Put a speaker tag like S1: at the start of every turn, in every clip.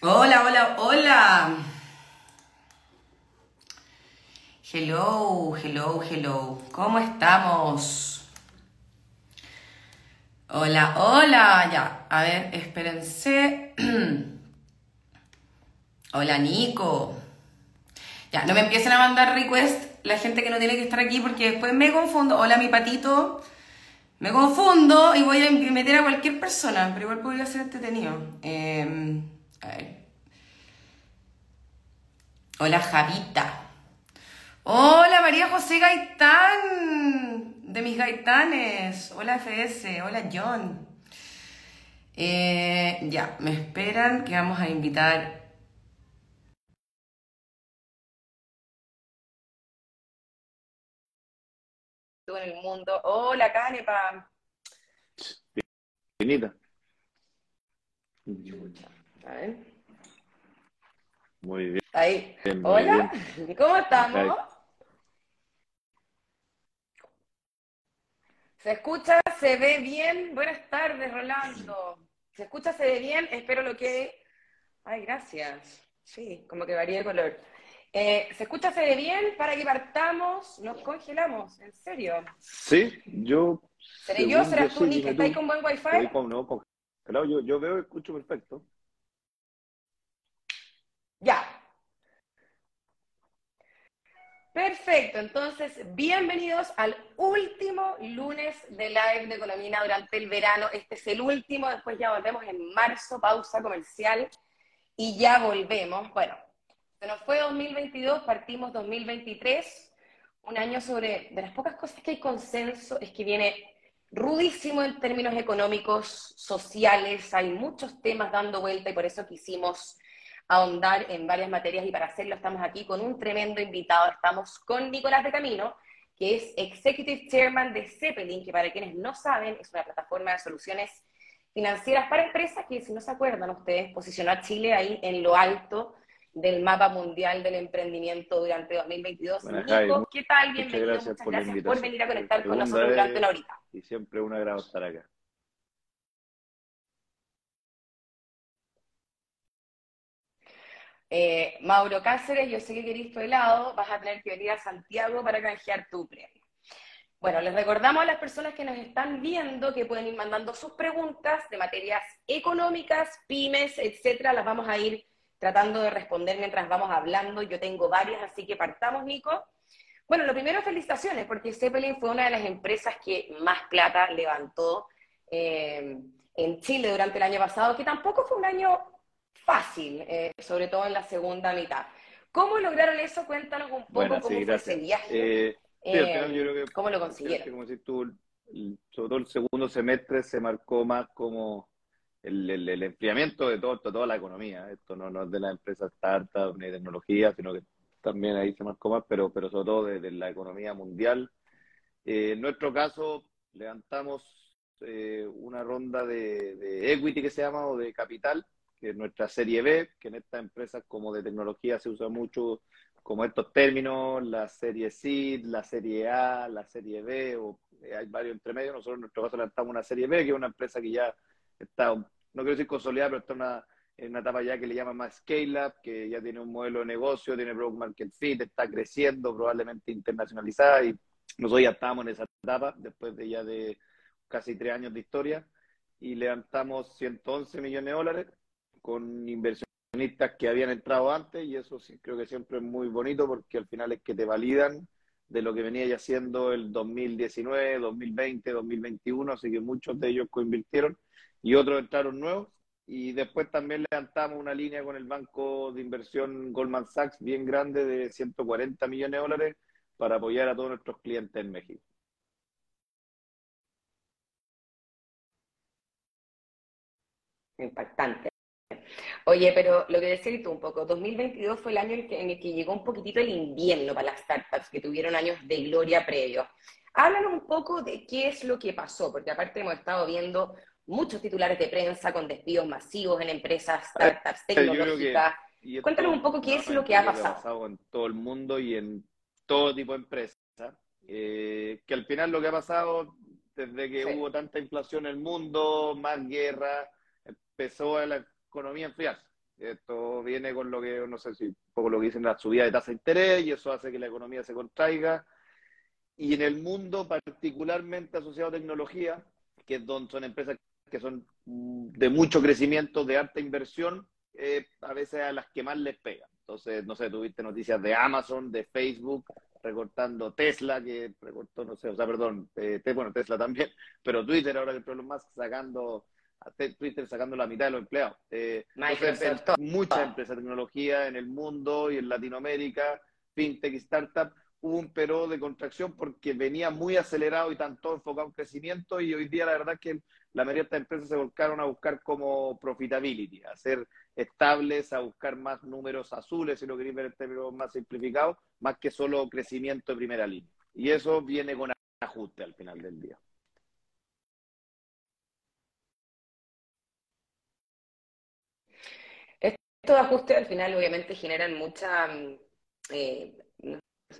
S1: Hola, hola, hola. Hello, hello, hello. ¿Cómo estamos? Hola, hola. Ya, a ver, espérense. hola, Nico. Ya, no me empiecen a mandar request la gente que no tiene que estar aquí porque después me confundo. Hola, mi patito. Me confundo y voy a meter a cualquier persona, pero igual podría ser entretenido. Eh, a ver. Hola, Javita. Hola, María José Gaitán, de mis gaitanes. Hola, FS. Hola, John. Eh, ya, me esperan que vamos a invitar en el mundo. Hola, Canepa.
S2: Finita.
S1: A ver.
S2: Muy bien.
S1: Ahí.
S2: Bien,
S1: Hola, ¿cómo estamos? ¿Se escucha? ¿Se ve bien? Buenas tardes, Rolando. ¿Se escucha? ¿Se ve bien? Espero lo que... Ay, gracias. Sí, como que varía de color. Eh, ¿Se escucha? ¿Se ve bien? Para que partamos, nos congelamos, en serio.
S2: Sí, yo.
S1: ¿Seré yo? ¿Serás tú, Nick? ¿Estáis con buen wifi?
S2: Con- no, con- claro, yo, yo veo y escucho perfecto.
S1: Ya. Perfecto, entonces bienvenidos al último lunes de live de Economía durante el verano. Este es el último, después ya volvemos en marzo, pausa comercial y ya volvemos. Bueno, se nos fue 2022, partimos 2023, un año sobre, de las pocas cosas que hay consenso, es que viene rudísimo en términos económicos, sociales, hay muchos temas dando vuelta y por eso quisimos ahondar en varias materias y para hacerlo estamos aquí con un tremendo invitado. Estamos con Nicolás de Camino, que es Executive Chairman de Zeppelin, que para quienes no saben es una plataforma de soluciones financieras para empresas que, si no se acuerdan ustedes, posicionó a Chile ahí en lo alto del mapa mundial del emprendimiento durante 2022.
S2: Buenas,
S1: Nico,
S2: Javi,
S1: ¿qué tal?
S2: muchas
S1: Bienvenido,
S2: gracias
S1: muchas
S2: por
S1: gracias por venir a conectar con nosotros durante una horita.
S2: Y siempre un agrado estar acá.
S1: Eh, Mauro Cáceres, yo sé que querís tu helado, vas a tener que venir a Santiago para canjear tu premio. Bueno, les recordamos a las personas que nos están viendo que pueden ir mandando sus preguntas de materias económicas, pymes, etcétera. Las vamos a ir tratando de responder mientras vamos hablando. Yo tengo varias, así que partamos, Nico. Bueno, lo primero, felicitaciones, porque Zeppelin fue una de las empresas que más plata levantó eh, en Chile durante el año pasado, que tampoco fue un año fácil, eh, sobre todo en la segunda mitad. ¿Cómo lograron eso? Cuéntanos un poco
S2: Bueno,
S1: cómo
S2: sí,
S1: fue ese viaje.
S2: Eh, sí, al
S1: Eh,
S2: final yo creo que,
S1: ¿Cómo lo consiguieron?
S2: que, como decís tú, sobre todo el segundo semestre se marcó más como el, el, el enfriamiento de todo, toda la economía. Esto no, no es de las empresas startup ni de tecnología, sino que también ahí se marcó más, pero, pero sobre todo de, de la economía mundial. Eh, en nuestro caso, levantamos eh, una ronda de, de equity que se llama, o de capital, que es nuestra serie B, que en estas empresas como de tecnología se usa mucho como estos términos, la serie C, la serie A, la serie B, o eh, hay varios entre medio. Nosotros en nuestro caso levantamos una serie B, que es una empresa que ya está, no quiero decir consolidada, pero está una, en una etapa ya que le llaman más scale-up, que ya tiene un modelo de negocio, tiene product market fit, está creciendo, probablemente internacionalizada, y nosotros ya estábamos en esa etapa, después de ya de casi tres años de historia, y levantamos 111 millones de dólares con inversionistas que habían entrado antes, y eso sí, creo que siempre es muy bonito, porque al final es que te validan de lo que venía ya haciendo el 2019, 2020, 2021, así que muchos de ellos coinvirtieron y otros entraron nuevos. Y después también levantamos una línea con el banco de inversión Goldman Sachs bien grande de 140 millones de dólares para apoyar a todos nuestros clientes en México.
S1: Impactante. Oye, pero lo que decís tú un poco, 2022 fue el año en el, que, en el que llegó un poquitito el invierno para las startups que tuvieron años de gloria previos. Háblanos un poco de qué es lo que pasó, porque aparte hemos estado viendo muchos titulares de prensa con despidos masivos en empresas, startups,
S2: que-
S1: tecnológicas. Cuéntanos un poco qué es lo que ha pasado.
S2: en todo el mundo y en todo tipo de empresas. Eh, que al final lo que ha pasado desde que
S1: Sí.
S2: hubo tanta inflación en el mundo, más guerra, empezó a la economía enfriarse. Esto viene con lo que, no sé si un poco lo que dicen la subida de tasa de interés y eso hace que la economía se contraiga. Y en el mundo, particularmente asociado a tecnología, que son empresas que son mm, de mucho crecimiento, de alta inversión, eh, a veces a las que más les pega. Entonces, no sé, tuviste noticias de Amazon, de Facebook, recortando Tesla, que recortó, no sé, o sea, perdón, eh, bueno, Tesla también, pero Twitter ahora que el más sacando, Twitter sacando la mitad de los empleados. Eh, muchas empresas de tecnología en el mundo y en Latinoamérica, fintech y startup, hubo un periodo de contracción porque venía muy acelerado y tanto enfocado en crecimiento y hoy día la verdad es que la mayoría de estas empresas se volcaron a buscar como profitability, a ser estables, a buscar más números azules, si lo queréis ver en términos más simplificados, más que solo crecimiento de primera línea. Y eso viene con ajuste al final del día.
S1: Estos ajustes al final obviamente generan mucha mm, eh,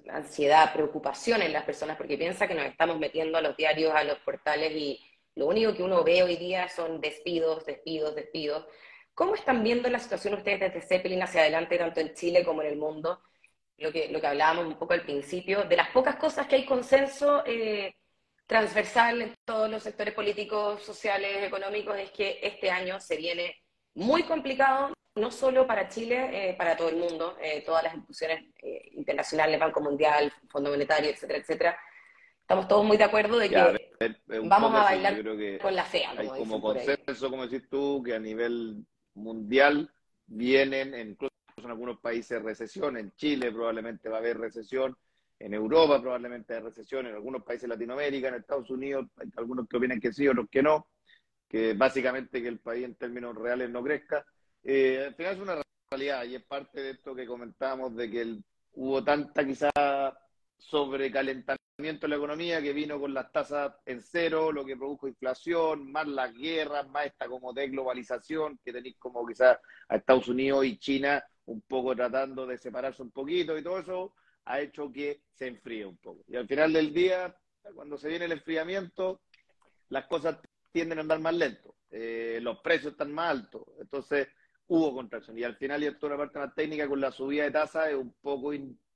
S1: ansiedad, preocupación en las personas porque piensa que nos estamos metiendo a los diarios, a los portales y lo único que uno ve hoy día son despidos, despidos, despidos. ¿Cómo están viendo la situación ustedes desde Zeppelin hacia adelante, tanto en Chile como en el mundo? Lo que, lo que hablábamos un poco al principio, de las pocas cosas que hay consenso eh, transversal en todos los sectores políticos, sociales, económicos, es que este año se viene muy complicado, no solo para Chile, eh, para todo el mundo, eh, todas las instituciones internacionales, Banco Mundial, Fondo Monetario, etcétera, etcétera. Estamos todos muy de acuerdo de que vamos a bailar con la fea.
S2: Como hay como consenso, como decís tú, que a nivel mundial vienen, incluso en algunos países, recesión. En Chile probablemente va a haber recesión. En Europa probablemente hay recesión. En algunos países de Latinoamérica, en Estados Unidos, hay algunos que opinan que sí, otros que no. Que básicamente que el país en términos reales no crezca. Eh, al final es una realidad y es parte de esto que comentábamos de que hubo tanta quizá sobrecalentamiento de la economía que vino con las tasas en cero, lo que produjo inflación, más las guerras, más esta como desglobalización que tenéis como quizás a Estados Unidos y China un poco tratando de separarse un poquito y todo eso ha hecho que se enfríe un poco. Y al final del día, cuando se viene el enfriamiento, las cosas tienden a andar más lento, eh, los precios están más altos, entonces hubo contracción. Y al final, y es una parte más técnica, con la subida de tasas es un poco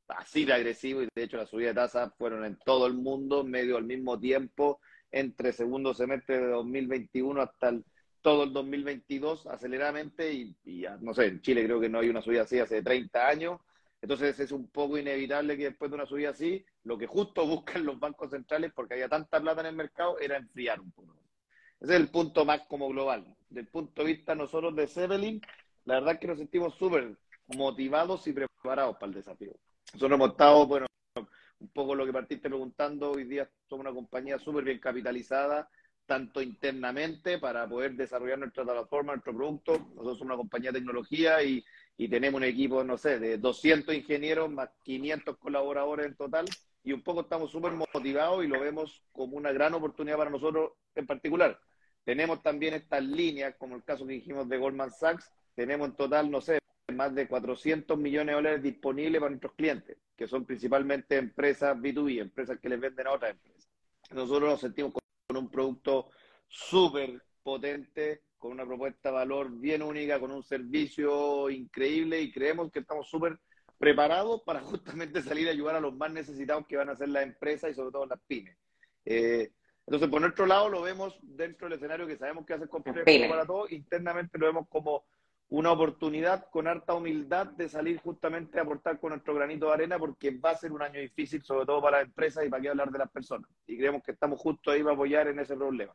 S2: así de agresivo y de hecho las subidas de tasas fueron en todo el mundo medio al mismo tiempo entre segundo semestre de 2021 hasta el, todo el 2022 aceleradamente y, no sé, en Chile creo que no hay una subida así hace 30 años. Entonces es un poco inevitable que después de una subida así, lo que justo buscan los bancos centrales, porque había tanta plata en el mercado, era enfriar un poco. Ese es el punto más como global. Del punto de vista nosotros de Zeppelin, la verdad es que nos sentimos súper motivados y preparados para el desafío. Nosotros hemos estado, bueno, un poco lo que partiste preguntando, hoy día somos una compañía súper bien capitalizada, tanto internamente para poder desarrollar nuestra plataforma, nuestro producto. Nosotros somos una compañía de tecnología y, y tenemos un equipo, no sé, de 200 ingenieros más 500 colaboradores en total y un poco estamos súper motivados y lo vemos como una gran oportunidad para nosotros en particular. Tenemos también estas líneas, como el caso que dijimos de Goldman Sachs, tenemos en total, no sé, más de 400 millones de dólares disponibles para nuestros clientes, que son principalmente empresas B2B, empresas que les venden a otras empresas. Nosotros nos sentimos con un producto súper potente, con una propuesta de valor bien única, con un servicio increíble y creemos que estamos súper preparados para justamente salir a ayudar a los más necesitados que van a ser las empresas y sobre todo las pymes. Eh, entonces, por nuestro lado, lo vemos dentro del escenario que sabemos que hace complejo para todos, internamente lo vemos como una oportunidad con harta humildad de salir justamente a aportar con nuestro granito de arena porque va a ser un año difícil, sobre todo para las empresas y para qué hablar de las personas. Y creemos que estamos justo ahí para apoyar en ese problema.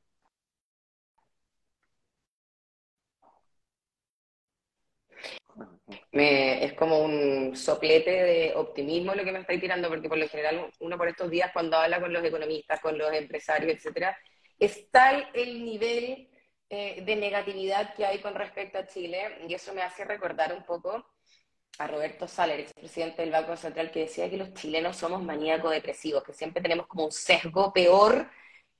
S1: es como un soplete de optimismo lo que me estáis tirando, porque por lo general uno por estos días cuando habla con los economistas, con los empresarios, etcétera, está el nivel eh, de negatividad que hay con respecto a Chile, y eso me hace recordar un poco a Roberto Saller, expresidente del Banco Central, que decía que los chilenos somos maníacos depresivos, que siempre tenemos como un sesgo peor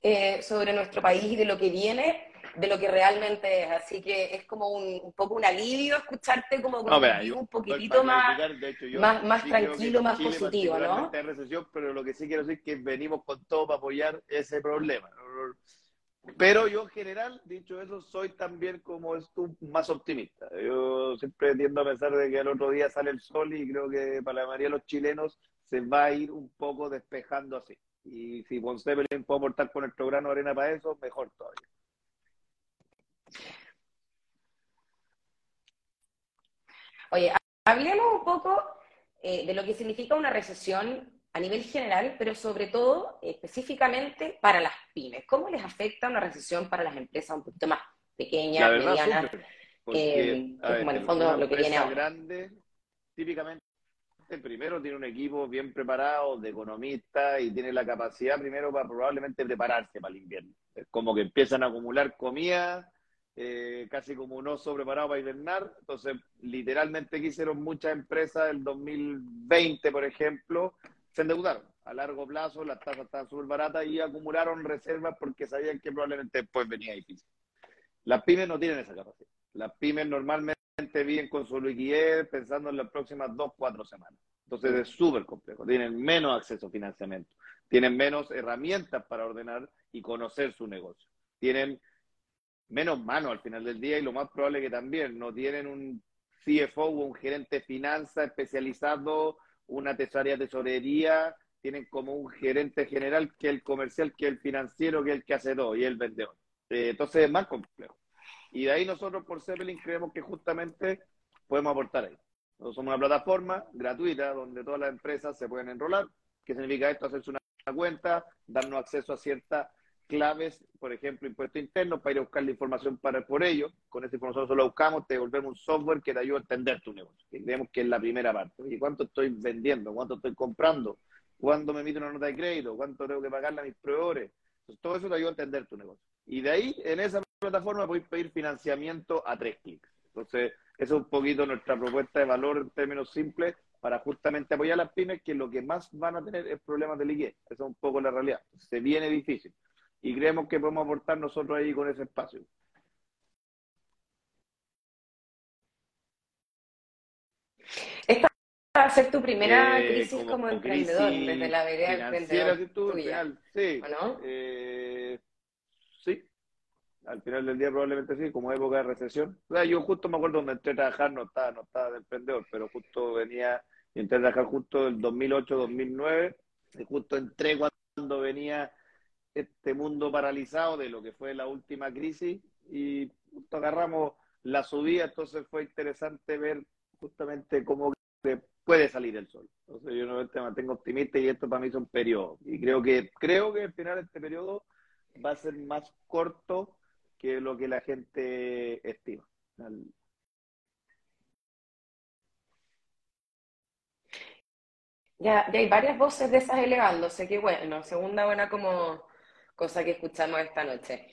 S1: eh, sobre nuestro país y de lo que viene de lo que realmente es. Así que es como un, poco un alivio escucharte como un poquitito más, más, tranquilo, más positivo, ¿no?
S2: recesión, pero lo que sí quiero decir es que venimos con todo para apoyar ese problema Pero yo en general, dicho eso, soy también como es tú, más optimista. Yo siempre tiendo a pensar de que al otro día sale el sol y creo que para la mayoría de los chilenos se va a ir un poco despejando así. Y si Ponce puede aportar con nuestro grano de arena para eso, mejor todavía.
S1: Oye, hablemos un poco eh, de lo que significa una recesión a nivel general, pero sobre todo específicamente para las pymes. ¿Cómo les afecta una recesión para las empresas un poquito más pequeñas, medianas?
S2: Eh, como en el fondo lo que viene ahora. grande, típicamente primero tiene un equipo bien preparado de economistas y tiene la capacidad primero para probablemente prepararse para el invierno. Es como que empiezan a acumular comida, eh, casi como un oso preparado para hibernar. Entonces, literalmente, ¿qué hicieron muchas empresas el 2020, por ejemplo? Se endeudaron a largo plazo, las tasas estaban súper baratas y acumularon reservas porque sabían que probablemente después venía difícil. Las pymes no tienen esa capacidad. Las pymes normalmente viven con su liquidez pensando en las próximas dos, cuatro semanas. Entonces es súper complejo. Tienen menos acceso a financiamiento, tienen menos herramientas para ordenar y conocer su negocio. Tienen menos manos al final del día y lo más probable que también no tienen un CFO o un gerente de finanzas especializado, una tesorería tesorería, tienen como un gerente general que el comercial, que el financiero, que el que hace todo y el vendedor. Eh, entonces es más complejo. Y de ahí nosotros por Zeppelin creemos que justamente podemos aportar ahí. Nosotros somos una plataforma gratuita donde todas las empresas se pueden enrolar. ¿Qué significa esto? Hacerse una cuenta, darnos acceso a ciertas claves, por ejemplo, impuesto interno, para ir a buscar la información para por ello. Con esa información solo buscamos, te devolvemos un software que te ayuda a entender tu negocio. Y creemos que es la primera parte. ¿Y ¿cuánto estoy vendiendo? ¿Cuánto estoy comprando? ¿Cuándo me emito una nota de crédito? ¿Cuánto tengo que pagarle a mis proveedores? todo eso te ayuda a entender tu negocio. Y de ahí, en esa plataforma, podéis pedir financiamiento a tres clics. Entonces, eso es un poquito nuestra propuesta de valor en términos simples para justamente apoyar a las pymes que lo que más van a tener es problemas de liquidez. Esa es un poco la realidad. Se viene difícil. Y creemos que podemos aportar nosotros ahí con ese espacio.
S1: Esta va a ser tu primera eh, crisis como, emprendedor desde la vereda
S2: emprendedor sí. no? Eh, sí, al final del día probablemente sí, como época de recesión. O sea, yo justo me acuerdo donde entré a trabajar, no estaba, no estaba de emprendedor, pero justo venía, y entré a trabajar justo el 2008-2009, y justo entré cuando venía este mundo paralizado de lo que fue la última crisis, y justo agarramos la subida, entonces fue interesante ver justamente cómo puede salir el sol. Entonces yo no me mantengo optimista y esto para mí es un periodo. Y creo que, creo que al final este periodo va a ser más corto que lo que la gente estima.
S1: Ya, ya hay varias voces de esas elevándose, que bueno, segunda buena como cosa que escuchamos esta noche.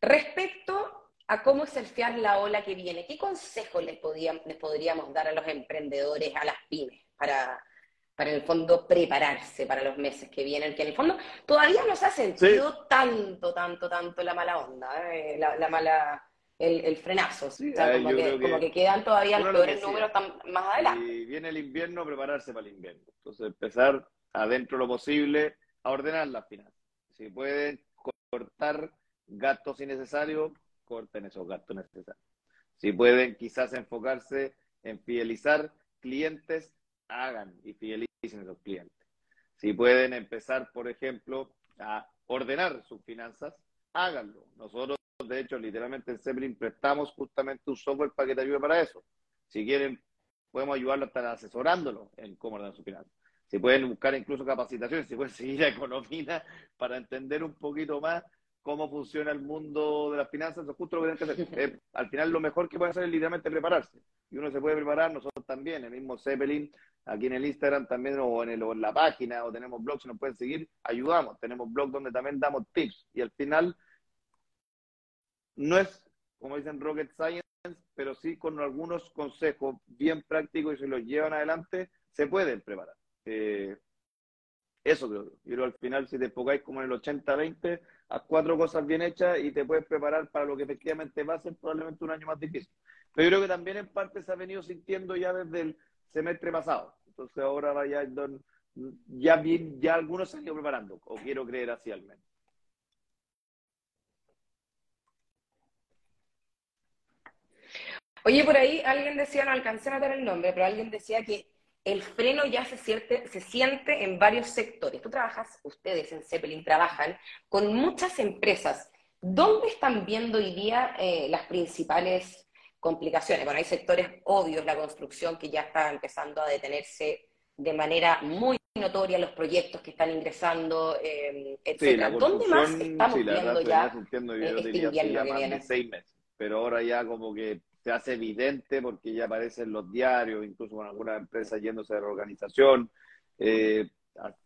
S1: Respecto a cómo surfear la ola que viene, ¿qué consejos les, les podríamos dar a los emprendedores, a las pymes, para, para en el fondo prepararse para los meses que vienen, que en el fondo todavía no se ha sentido tanto, tanto, tanto la mala onda, eh, la, mala, el, frenazo. como, que, quedan todavía los peores números más adelante.
S2: Y viene el invierno, prepararse para el invierno. Entonces empezar adentro lo posible a ordenar las finanzas. Si pueden cortar gastos innecesarios, corten esos gastos necesarios. Si pueden quizás enfocarse en fidelizar clientes, hagan y fidelicen a esos clientes. Si pueden empezar, por ejemplo, a ordenar sus finanzas, háganlo. Nosotros, de hecho, literalmente en Zeppelin prestamos justamente un software para que te ayude para eso. Si quieren, podemos ayudarlo hasta asesorándolo en cómo ordenar sus finanzas. Si pueden buscar incluso capacitaciones, si pueden seguir a Economía para entender un poquito más cómo funciona el mundo de las finanzas, eso es justo lo que tienen que hacer. al final lo mejor que pueden hacer es literalmente prepararse. Y uno se puede preparar, nosotros también, el mismo Zeppelin, aquí en el Instagram también, o en, el, en la página, o tenemos blogs, si nos pueden seguir, ayudamos. Tenemos blogs donde también damos tips. Y al final, no es, como dicen, rocket science, pero sí con algunos consejos bien prácticos y se los llevan adelante, se pueden preparar. Eh, eso creo yo. Pero al final, si te enfocáis como en el 80-20, haz cuatro cosas bien hechas y te puedes preparar para lo que efectivamente va a ser probablemente un año más difícil. Pero yo creo que también en parte se ha venido sintiendo ya desde el semestre pasado. Entonces ahora ya, ya, bien, ya algunos se han ido preparando, o quiero creer así al menos.
S1: Oye, por ahí alguien decía, no alcancé a notar el nombre, pero alguien decía que el freno ya se siente, se siente en varios sectores. Tú trabajas, ustedes en Zeppelin trabajan con muchas empresas. ¿Dónde están viendo hoy día eh, las principales complicaciones? Bueno, hay sectores obvios, la construcción que ya está empezando a detenerse de manera muy notoria, los proyectos que están ingresando, eh, etc. ¿Dónde más estamos viendo ya
S2: este invierno que viene? seis meses, pero ahora ya como que se hace evidente porque ya aparecen los diarios, incluso con algunas empresas yéndose de reorganización, eh,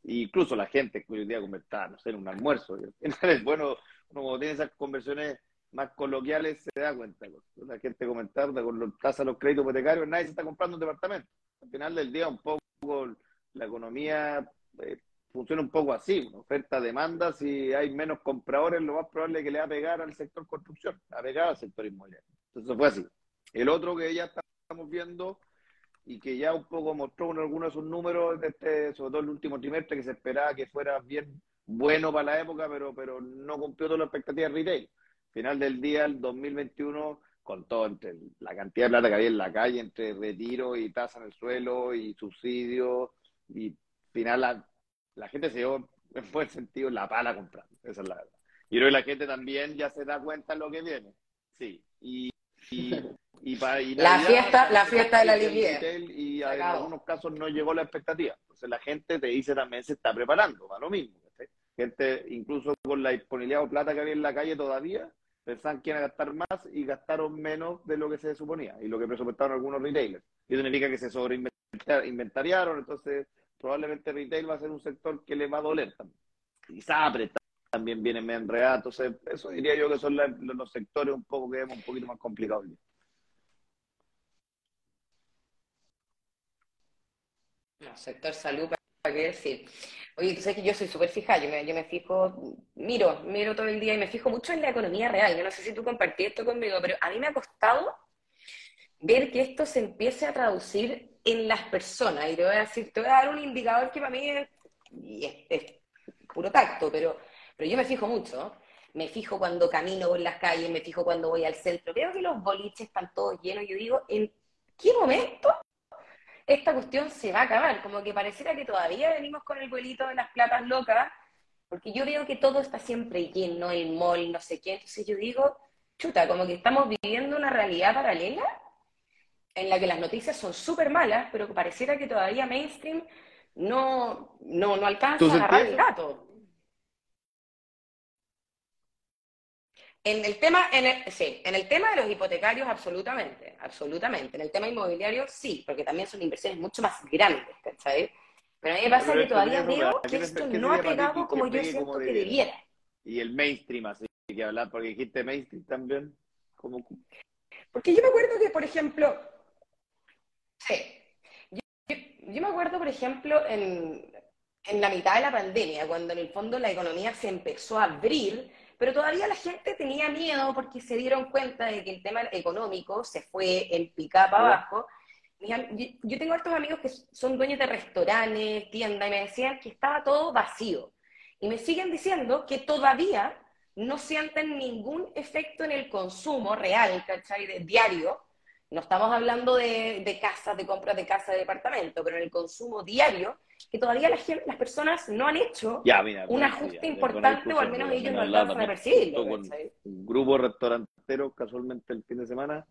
S2: incluso la que hoy día convertida, no sé, en un almuerzo. Es bueno, uno cuando tiene esas conversiones más coloquiales se da cuenta. La gente comentando con los tasas los créditos hipotecarios, nadie se está comprando un departamento. Al final del día, un poco la economía eh, funciona un poco así, oferta-demanda, si hay menos compradores, lo más probable es que le va a pegar al sector construcción, a pegar al sector inmobiliario. Entonces fue así. El otro que ya estamos viendo y que ya un poco mostró en algunos de sus números, de este, sobre todo el último trimestre, que se esperaba que fuera bien bueno para la época, pero, pero no cumplió todas las expectativas retail. Final del día, el 2021, con todo, entre la cantidad de plata que había en la calle, entre retiro y tasa en el suelo y subsidios, y final la, la gente se dio, en buen sentido, la pala comprando. Esa es la verdad. Y creo que la gente también ya se da cuenta de lo que viene. Sí. Y,
S1: la fiesta, la fiesta de la liquidez.
S2: Y en algunos casos no llegó la expectativa. Entonces la gente te dice también se está preparando a lo mismo. Gente, incluso con la disponibilidad de plata que había en la calle todavía, pensaban que iban a gastar más y gastaron menos de lo que se suponía y lo que presupuestaron algunos retailers. Y eso significa que se sobreinventariaron, entonces probablemente retail va a ser un sector que le va a doler también. Y Sapre también viene medio enredado, entonces eso diría yo que son los sectores un poco que vemos un poquito más complicados.
S1: Sector salud, ¿para qué decir? Oye, tú sabes que yo soy súper fija, yo me, yo me fijo, miro, miro todo el día y me fijo mucho en la economía real. Yo no sé si tú compartís esto conmigo, pero a mí me ha costado ver que esto se empiece a traducir en las personas. Y te voy a decir, te voy a dar un indicador que para mí es, puro tacto, pero, pero yo me fijo mucho. Me fijo cuando camino por las calles, me fijo cuando voy al centro. Veo que los boliches están todos llenos. Yo digo, ¿en qué momento esta cuestión se va a acabar. Como que pareciera que todavía venimos con el vuelito de las platas locas, porque yo veo que todo está siempre lleno, el mall, no sé qué. Entonces yo digo, chuta, como que estamos viviendo una realidad paralela en la que las noticias son súper malas, pero que pareciera que todavía mainstream no, no, no alcanza a agarrar el gato. En el tema, en el, sí, en el tema de los hipotecarios, absolutamente, absolutamente. En el tema inmobiliario, sí, porque también son inversiones mucho más grandes, ¿cachai? Pero a mí me pasa que todavía veo que esto no ha pegado como yo siento que debiera.
S2: Y el mainstream, así que hablar, porque dijiste mainstream también, como...
S1: Porque yo me acuerdo que, por ejemplo, sí, yo, me acuerdo, por ejemplo, en, en la mitad de la pandemia, cuando en el fondo la economía se empezó a abrir, pero todavía la gente tenía miedo porque se dieron cuenta de que el tema económico se fue en pica para abajo. Yo tengo estos amigos que son dueños de restaurantes, tiendas, y me decían que estaba todo vacío. Y me siguen diciendo que todavía no sienten ningún efecto en el consumo real, ¿cachai? De diario. No estamos hablando de, de casas, de compras de casa, de departamento, pero en el consumo diario, que todavía la gente, las personas no han hecho un ajuste importante, o al menos ellos no alcanzan a percibirlo.
S2: un grupo restaurantero casualmente el fin de semana,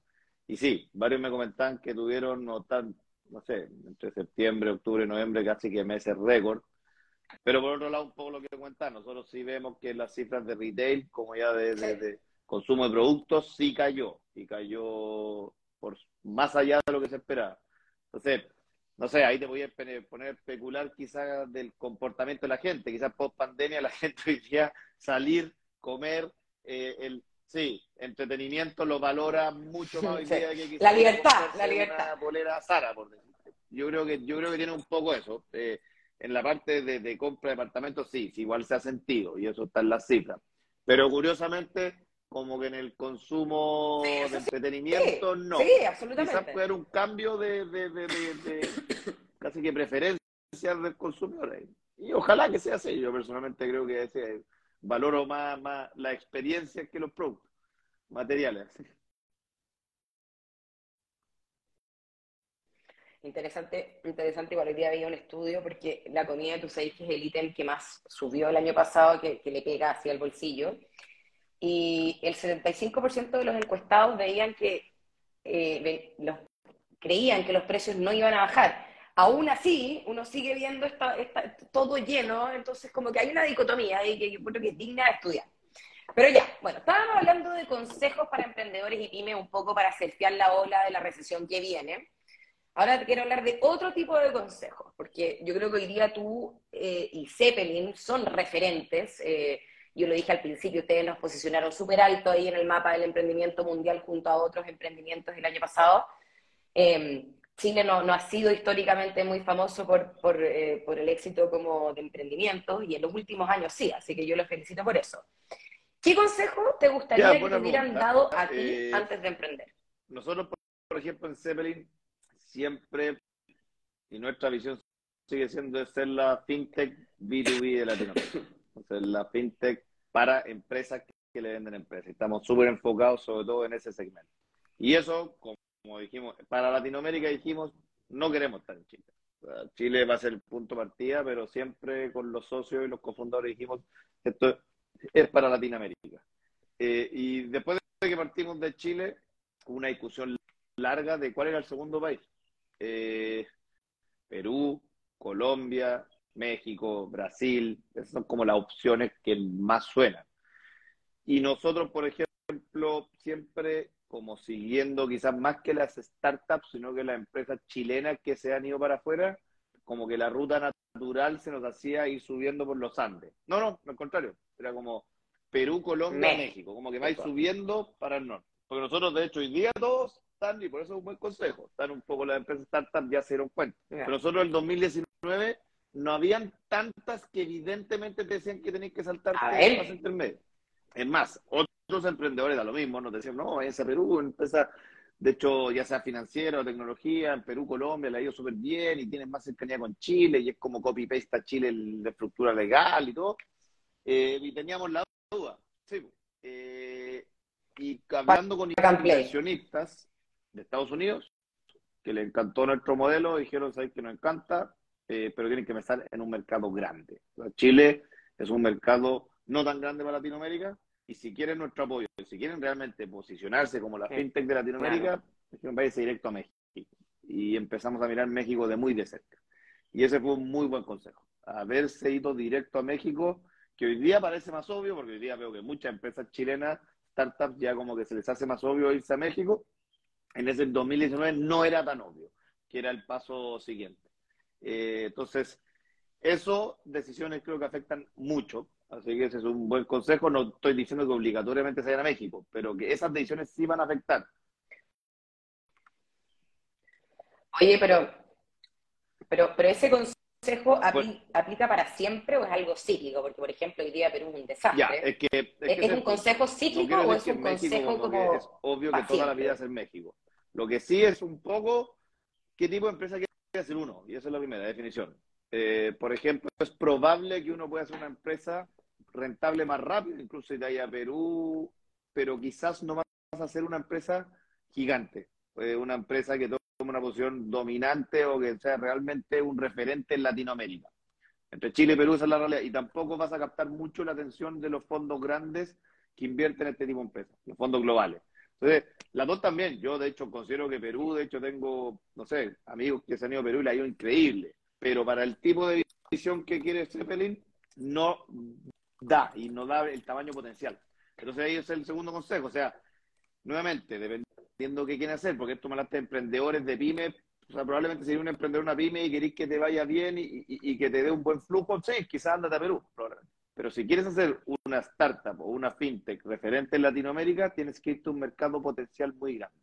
S2: y sí, varios me comentaban que tuvieron, no, tan, no sé, entre septiembre, octubre, noviembre, casi que meses récord. Pero por otro lado, un poco lo que comentan, nosotros sí vemos que las cifras de retail, como ya de, de consumo de productos, sí cayó, y cayó por más allá de lo que se esperaba. Entonces, no sé, ahí te voy a poner a especular quizás del comportamiento de la gente. Quizás post pandemia la gente hoy día salir, comer, eh, el sí, entretenimiento lo valora mucho más hoy día que quizás
S1: la libertad, la libertad.
S2: Una bolera Sara, por Yo creo que yo creo que tiene un poco eso. Eh, en la parte de, compra de departamentos sí, igual se ha sentido y eso está en las cifras. Pero curiosamente como que en el consumo de entretenimiento no.
S1: Sí, absolutamente.
S2: Quizás puede haber un cambio de, casi que preferencias del consumidor. Y ojalá que sea así. Yo personalmente creo que ese, valoro más, más la experiencia que los productos materiales.
S1: Interesante, interesante, igual hoy día había un estudio porque la comida, tú sabes que es el ítem que más subió el año pasado, que, que le pega hacia el bolsillo. Y el 75% de los encuestados veían que, eh, creían que los precios no iban a bajar. Aún así, uno sigue viendo esta, esta, todo lleno, entonces como que hay una dicotomía ahí que yo creo que es digna de estudiar. Pero ya, bueno, estábamos hablando de consejos para emprendedores y pymes un poco para surfear la ola de la recesión que viene. Ahora te quiero hablar de otro tipo de consejos, porque yo creo que hoy día tú eh, y Zeppelin son referentes. Eh, yo lo dije al principio, ustedes nos posicionaron súper alto ahí en el mapa del emprendimiento mundial junto a otros emprendimientos del año pasado. Eh, Chile no, no, ha sido históricamente muy famoso por, por, por, el éxito como de emprendimiento y en los últimos años sí, así que yo los felicito por eso. ¿Qué consejo te gustaría que te hubieran dado a ti antes de emprender?
S2: Nosotros, por ejemplo, en Zeppelin siempre, y nuestra visión sigue siendo ser la fintech B2B de Latinoamérica. O la fintech para empresas que le venden empresas. Estamos súper enfocados sobre todo en ese segmento. Y eso, como dijimos, para Latinoamérica dijimos, no queremos estar en Chile. Chile va a ser el punto partida, pero siempre con los socios y los cofundadores dijimos, esto es para Latinoamérica. Eh, y después de que partimos de Chile, una discusión larga de cuál era el segundo país. Eh, Perú, Colombia, México, Brasil, esas son como las opciones que más suenan. Y nosotros, por ejemplo, siempre como siguiendo quizás más que las startups, sino que las empresas chilenas que se han ido para afuera, como que la ruta natural se nos hacía ir subiendo por los Andes. No, no, al contrario, era como Perú, Colombia, México, como que vais subiendo para el norte. Porque nosotros, de hecho, hoy día todos y por eso es un buen consejo. Están un poco las empresas startups ya se dieron cuenta. Pero nosotros en el 2019 no habían tantas que evidentemente te decían que tenías que saltar más intermedios. Es más, otros emprendedores da lo mismo, nos decían, no, es a Perú, empresa, de hecho, ya sea financiera o tecnología, en Perú, Colombia, le ha ido súper bien y tienen más cercanía con Chile y es como copy-paste a Chile de estructura legal y todo. Eh, y teníamos la duda. Sí. Eh, y hablando con inversionistas, de Estados Unidos, que le encantó nuestro modelo, dijeron, sabes que nos encanta, eh, pero tienen que empezar en un mercado grande. Chile es un mercado no tan grande para Latinoamérica, y si quieren nuestro apoyo, si quieren realmente posicionarse como la fintech de Latinoamérica, claro. váyase directo a México. Y empezamos a mirar México de muy de cerca. Y ese fue un muy buen consejo. Haberse ido directo a México, que hoy día parece más obvio, porque hoy día veo que muchas empresas chilenas, startups, ya como que se les hace más obvio irse a México, en ese 2019 no era tan obvio, que era el paso siguiente. Eh, entonces, eso, decisiones creo que afectan mucho, así que ese es un buen consejo. No estoy diciendo que obligatoriamente se vayan a México, pero que esas decisiones sí van a afectar.
S1: Oye, pero, pero, pero ese consejo aplica para siempre o es algo cíclico? Porque, por ejemplo, hoy día Perú es un desastre.
S2: es, que,
S1: es, un consejo cíclico o es un consejo como.?
S2: Es obvio que toda la vida es en México. Lo que sí es un poco qué tipo de empresa quiere hacer uno, y esa es la primera definición. Eh, por ejemplo, es probable que uno pueda hacer una empresa rentable más rápido, incluso ir a Perú, pero quizás no vas a ser una empresa gigante, eh, una empresa que tome una posición dominante o que sea realmente un referente en Latinoamérica. Entre Chile y Perú esa es la realidad, y tampoco vas a captar mucho la atención de los fondos grandes que invierten en este tipo de empresas, los fondos globales. Entonces, las dos también. Yo, de hecho, considero que Perú, de hecho, tengo, no sé, amigos que se han ido a Perú y le ha ido increíble. Pero para el tipo de visión que quiere Zeppelin, no da y no da el tamaño potencial. Entonces, ahí es el segundo consejo. O sea, nuevamente, dependiendo qué quieren hacer, porque esto me hablaste de emprendedores de pyme, o sea, probablemente si eres un emprendedor una pyme y querés que te vaya bien y, y que te dé un buen flujo, sí, quizás andate a Perú, probablemente. Pero si quieres hacer una startup o una fintech referente en Latinoamérica, tienes que irte a un mercado potencial muy grande.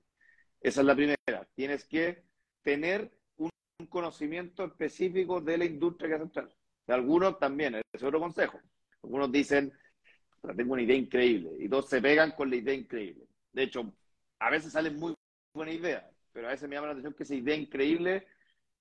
S2: Esa es la primera. Tienes que tener un conocimiento específico de la industria que hace Algunos también, ese es otro consejo. Algunos dicen, tengo una idea increíble, y todos se pegan con la idea increíble. De hecho, a veces salen muy buenas ideas, pero a veces me llama la atención que esa idea increíble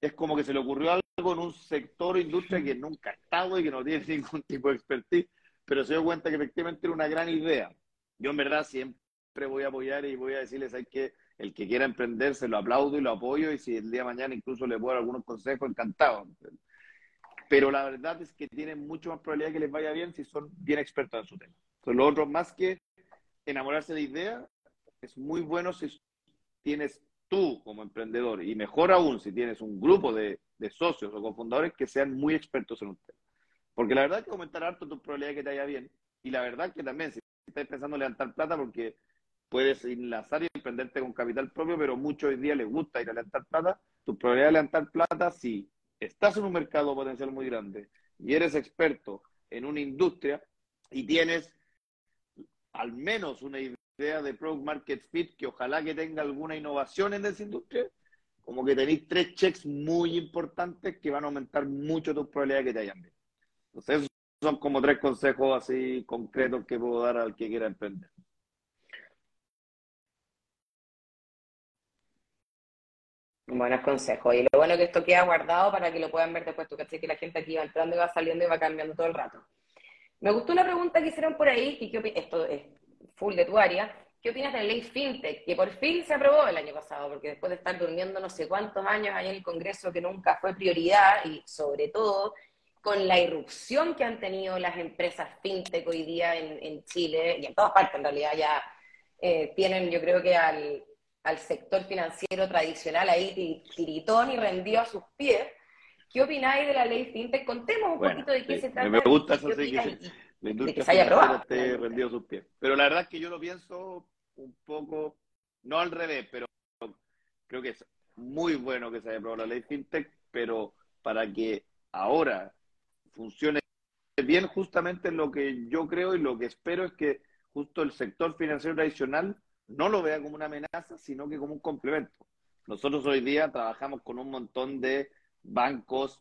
S2: es como que se le ocurrió algo en un sector o industria que nunca ha estado y que no tiene ningún tipo de expertise, pero se dio cuenta que efectivamente era una gran idea. Yo en verdad siempre voy a apoyar y voy a decirles hay que el que quiera emprender se lo aplaudo y lo apoyo y si el día de mañana incluso le puedo dar algunos consejos, encantado. Pero la verdad es que tienen mucho más probabilidad que les vaya bien si son bien expertos en su tema. Entonces, lo otro, más que enamorarse de idea, es muy bueno si tienes tú como emprendedor y mejor aún si tienes un grupo de, socios o cofundadores que sean muy expertos en un tema. Porque la verdad es que aumentar harto tu probabilidad de que te vaya bien. Y la verdad que también, si estás pensando en levantar plata, porque puedes enlazar y emprenderte con capital propio, pero muchos hoy día les gusta ir a levantar plata, tu probabilidad de levantar plata, si estás en un mercado potencial muy grande y eres experto en una industria y tienes al menos una idea de product market fit que ojalá que tenga alguna innovación en esa industria, como que tenéis tres checks muy importantes que van a aumentar mucho tus probabilidades de que te hayan bien. Entonces, esos son como tres consejos así concretos que puedo dar al que quiera emprender.
S1: Buenos consejos. Y lo bueno que esto queda guardado para que lo puedan ver después. Tú caché que la gente aquí va entrando y va saliendo y va cambiando todo el rato. Me gustó una pregunta que hicieron por ahí, y que esto es full de tu área. ¿Qué opinas de la ley FinTech? Que por fin se aprobó el año pasado, porque después de estar durmiendo no sé cuántos años ahí en el Congreso, que nunca fue prioridad, y sobre todo con la irrupción que han tenido las empresas FinTech hoy día en, Chile, y en todas partes en realidad ya eh, tienen, yo creo que al, al sector financiero tradicional ahí tiritón y rendido a sus pies. ¿Qué opináis de la ley FinTech? Contemos un poquito de qué se trata.
S2: Me gusta eso, sí, que, la industria se haya aprobado. rendido sus pies. Pero la verdad es que yo lo pienso un poco, no al revés, pero creo que es muy bueno que se haya aprobado la ley FinTech, pero para que ahora funcione bien, justamente lo que yo creo y lo que espero es que justo el sector financiero tradicional no lo vea como una amenaza, sino que como un complemento. Nosotros hoy día trabajamos con un montón de bancos,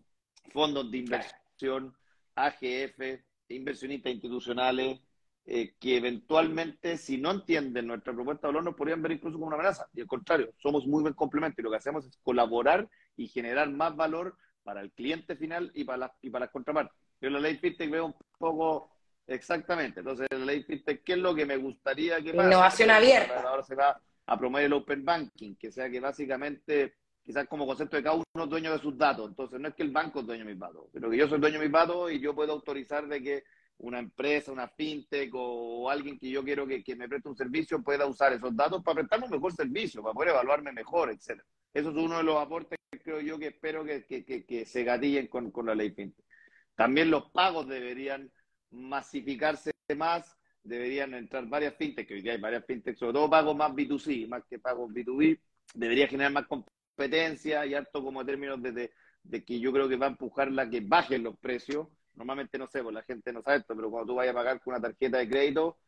S2: fondos de inversión, AGF, inversionistas institucionales, eh, que eventualmente, si no entienden nuestra propuesta de valor, nos podrían ver incluso como una amenaza. Y al contrario, somos muy buen complemento y lo que hacemos es colaborar y generar más valor para el cliente final y para, y para las contrapartes. Yo la ley FinTech veo un poco Exactamente. Entonces, la ley FinTech, ¿qué es lo que me gustaría que
S1: pase? Innovación abierta.
S2: Ahora se va a promover el Open Banking, que sea que básicamente, quizás como concepto de cada uno es dueño de sus datos. Entonces, no es que el banco es dueño de mis datos, sino que yo soy dueño de mis datos y yo puedo autorizar de que una empresa, una fintech o alguien que yo quiero que, me preste un servicio pueda usar esos datos para prestarme un mejor servicio, para poder evaluarme mejor, etcétera. Eso es uno de los aportes que creo yo que espero que, se gatillen con, la ley fintech. También los pagos deberían masificarse más, deberían entrar varias fintechs, que hoy día hay varias fintechs, sobre todo pagos más B2C, más que pagos B2B, debería generar más competencia y harto como términos de, de, que yo creo que va a empujar la que bajen los precios. Normalmente no sé, pues la gente no sabe esto, pero cuando tú vayas a pagar con una tarjeta de crédito,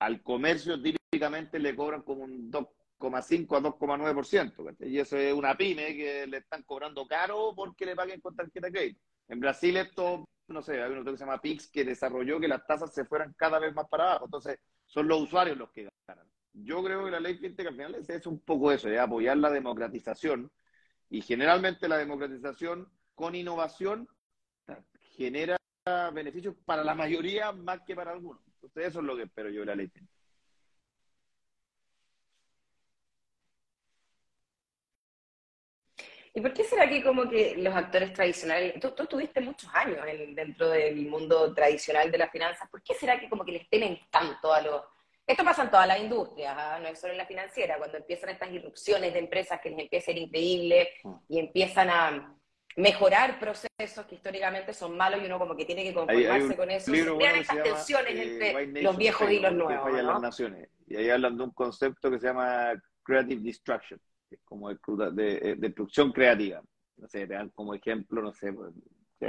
S2: al comercio típicamente le cobran como un 2,5 a 2,9%. Y eso es una pyme que le están cobrando caro porque le paguen con tarjeta de crédito. En Brasil esto no sé, hay uno que se llama Pix que desarrolló que las tasas se fueran cada vez más para abajo. Entonces, son los usuarios los que ganan. Yo creo que la ley fintech al final es, un poco eso, es apoyar la democratización. Y generalmente la democratización con innovación genera beneficios para la mayoría más que para algunos. Entonces, eso es lo que espero yo de la ley fintech.
S1: ¿Y por qué será que como que los actores tradicionales, tú, tú tuviste muchos años dentro del mundo tradicional de las finanzas, ¿por qué será que como que les temen tanto a los... Esto pasa en todas las industrias, ¿ah? no es solo en la financiera, cuando empiezan estas irrupciones de empresas que les empieza a ser increíble y empiezan a mejorar procesos que históricamente son malos y uno como que tiene que conformarse con eso. Se crean estas tensiones eh, entre los viejos y los nuevos. ¿no?
S2: las naciones. Y ahí hablan de un concepto que se llama creative destruction como de, eh, destrucción creativa. No sé, te dan como ejemplo, no sé, pues,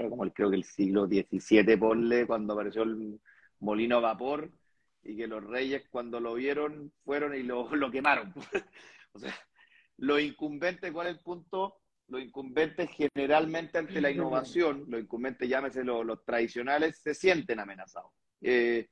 S2: como el, creo que el siglo XVII, ponle, cuando apareció el molino a vapor y que los reyes cuando lo vieron fueron y lo, lo quemaron. o sea, lo incumbente, ¿cuál es el punto? Los incumbentes generalmente ante la innovación, los incumbentes, llámese los, los tradicionales, se sienten amenazados. Eh,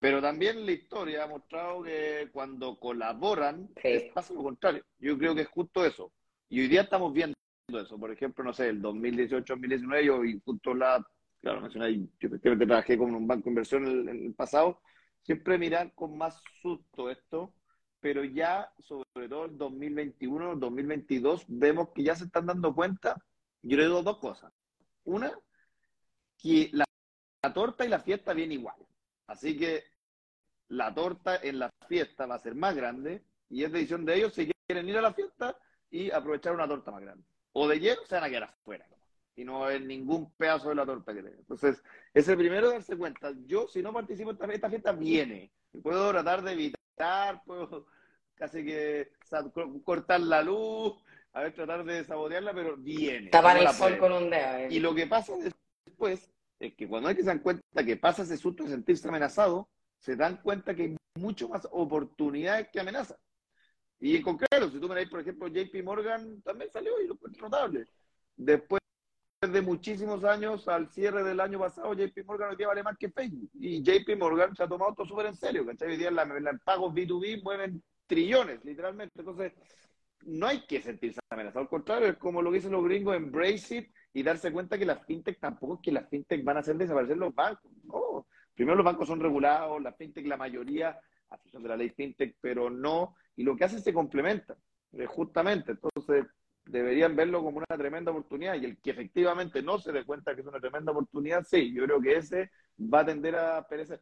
S2: pero también la historia ha mostrado que cuando colaboran pasa lo contrario. Yo creo que es justo eso. Y hoy día estamos viendo eso. Por ejemplo, no sé, el 2018-2019, yo y justo la, claro, mencioné, yo que trabajé con un banco de inversión en el, pasado, siempre mirar con más susto esto, pero ya, sobre todo en 2021, 2022, vemos que ya se están dando cuenta. Yo le digo dos cosas. Una, que la, la torta y la fiesta vienen igual. Así que la torta en la fiesta va a ser más grande y es decisión de ellos si quieren ir a la fiesta y aprovechar una torta más grande. O de lleno se van a quedar afuera y no hay ningún pedazo de la torta que tenga. Entonces, es el primero de darse cuenta. Yo, si no participo en esta fiesta, viene. Puedo tratar de evitar, puedo casi que cortar la luz, a ver, tratar de sabotearla, pero viene.
S1: Tapar el sol con un dedo. Eh.
S2: Y lo que pasa después es que cuando hay que se dan cuenta que pasa ese susto de sentirse amenazado, se dan cuenta que hay mucho más oportunidades que amenazas. Y en concreto, si tú miráis, por ejemplo, JP Morgan también salió y lo fue notable. Después de muchísimos años, al cierre del año pasado, JP Morgan hoy día vale más que Facebook. Y JP Morgan se ha tomado todo súper en serio. ¿cachai? Hoy día en pagos B2B mueven trillones, literalmente. Entonces, no hay que sentirse amenazado. Al contrario, es como lo que dicen los gringos, embrace it y darse cuenta que las fintech tampoco es que las fintech van a hacer desaparecer los bancos. No. Primero los bancos son regulados, las fintech la mayoría a de la ley fintech, pero no, y lo que hace se complementa, eh, justamente. Entonces, deberían verlo como una tremenda oportunidad y el que efectivamente no se dé cuenta que es una tremenda oportunidad, sí, yo creo que ese va a tender a perecer.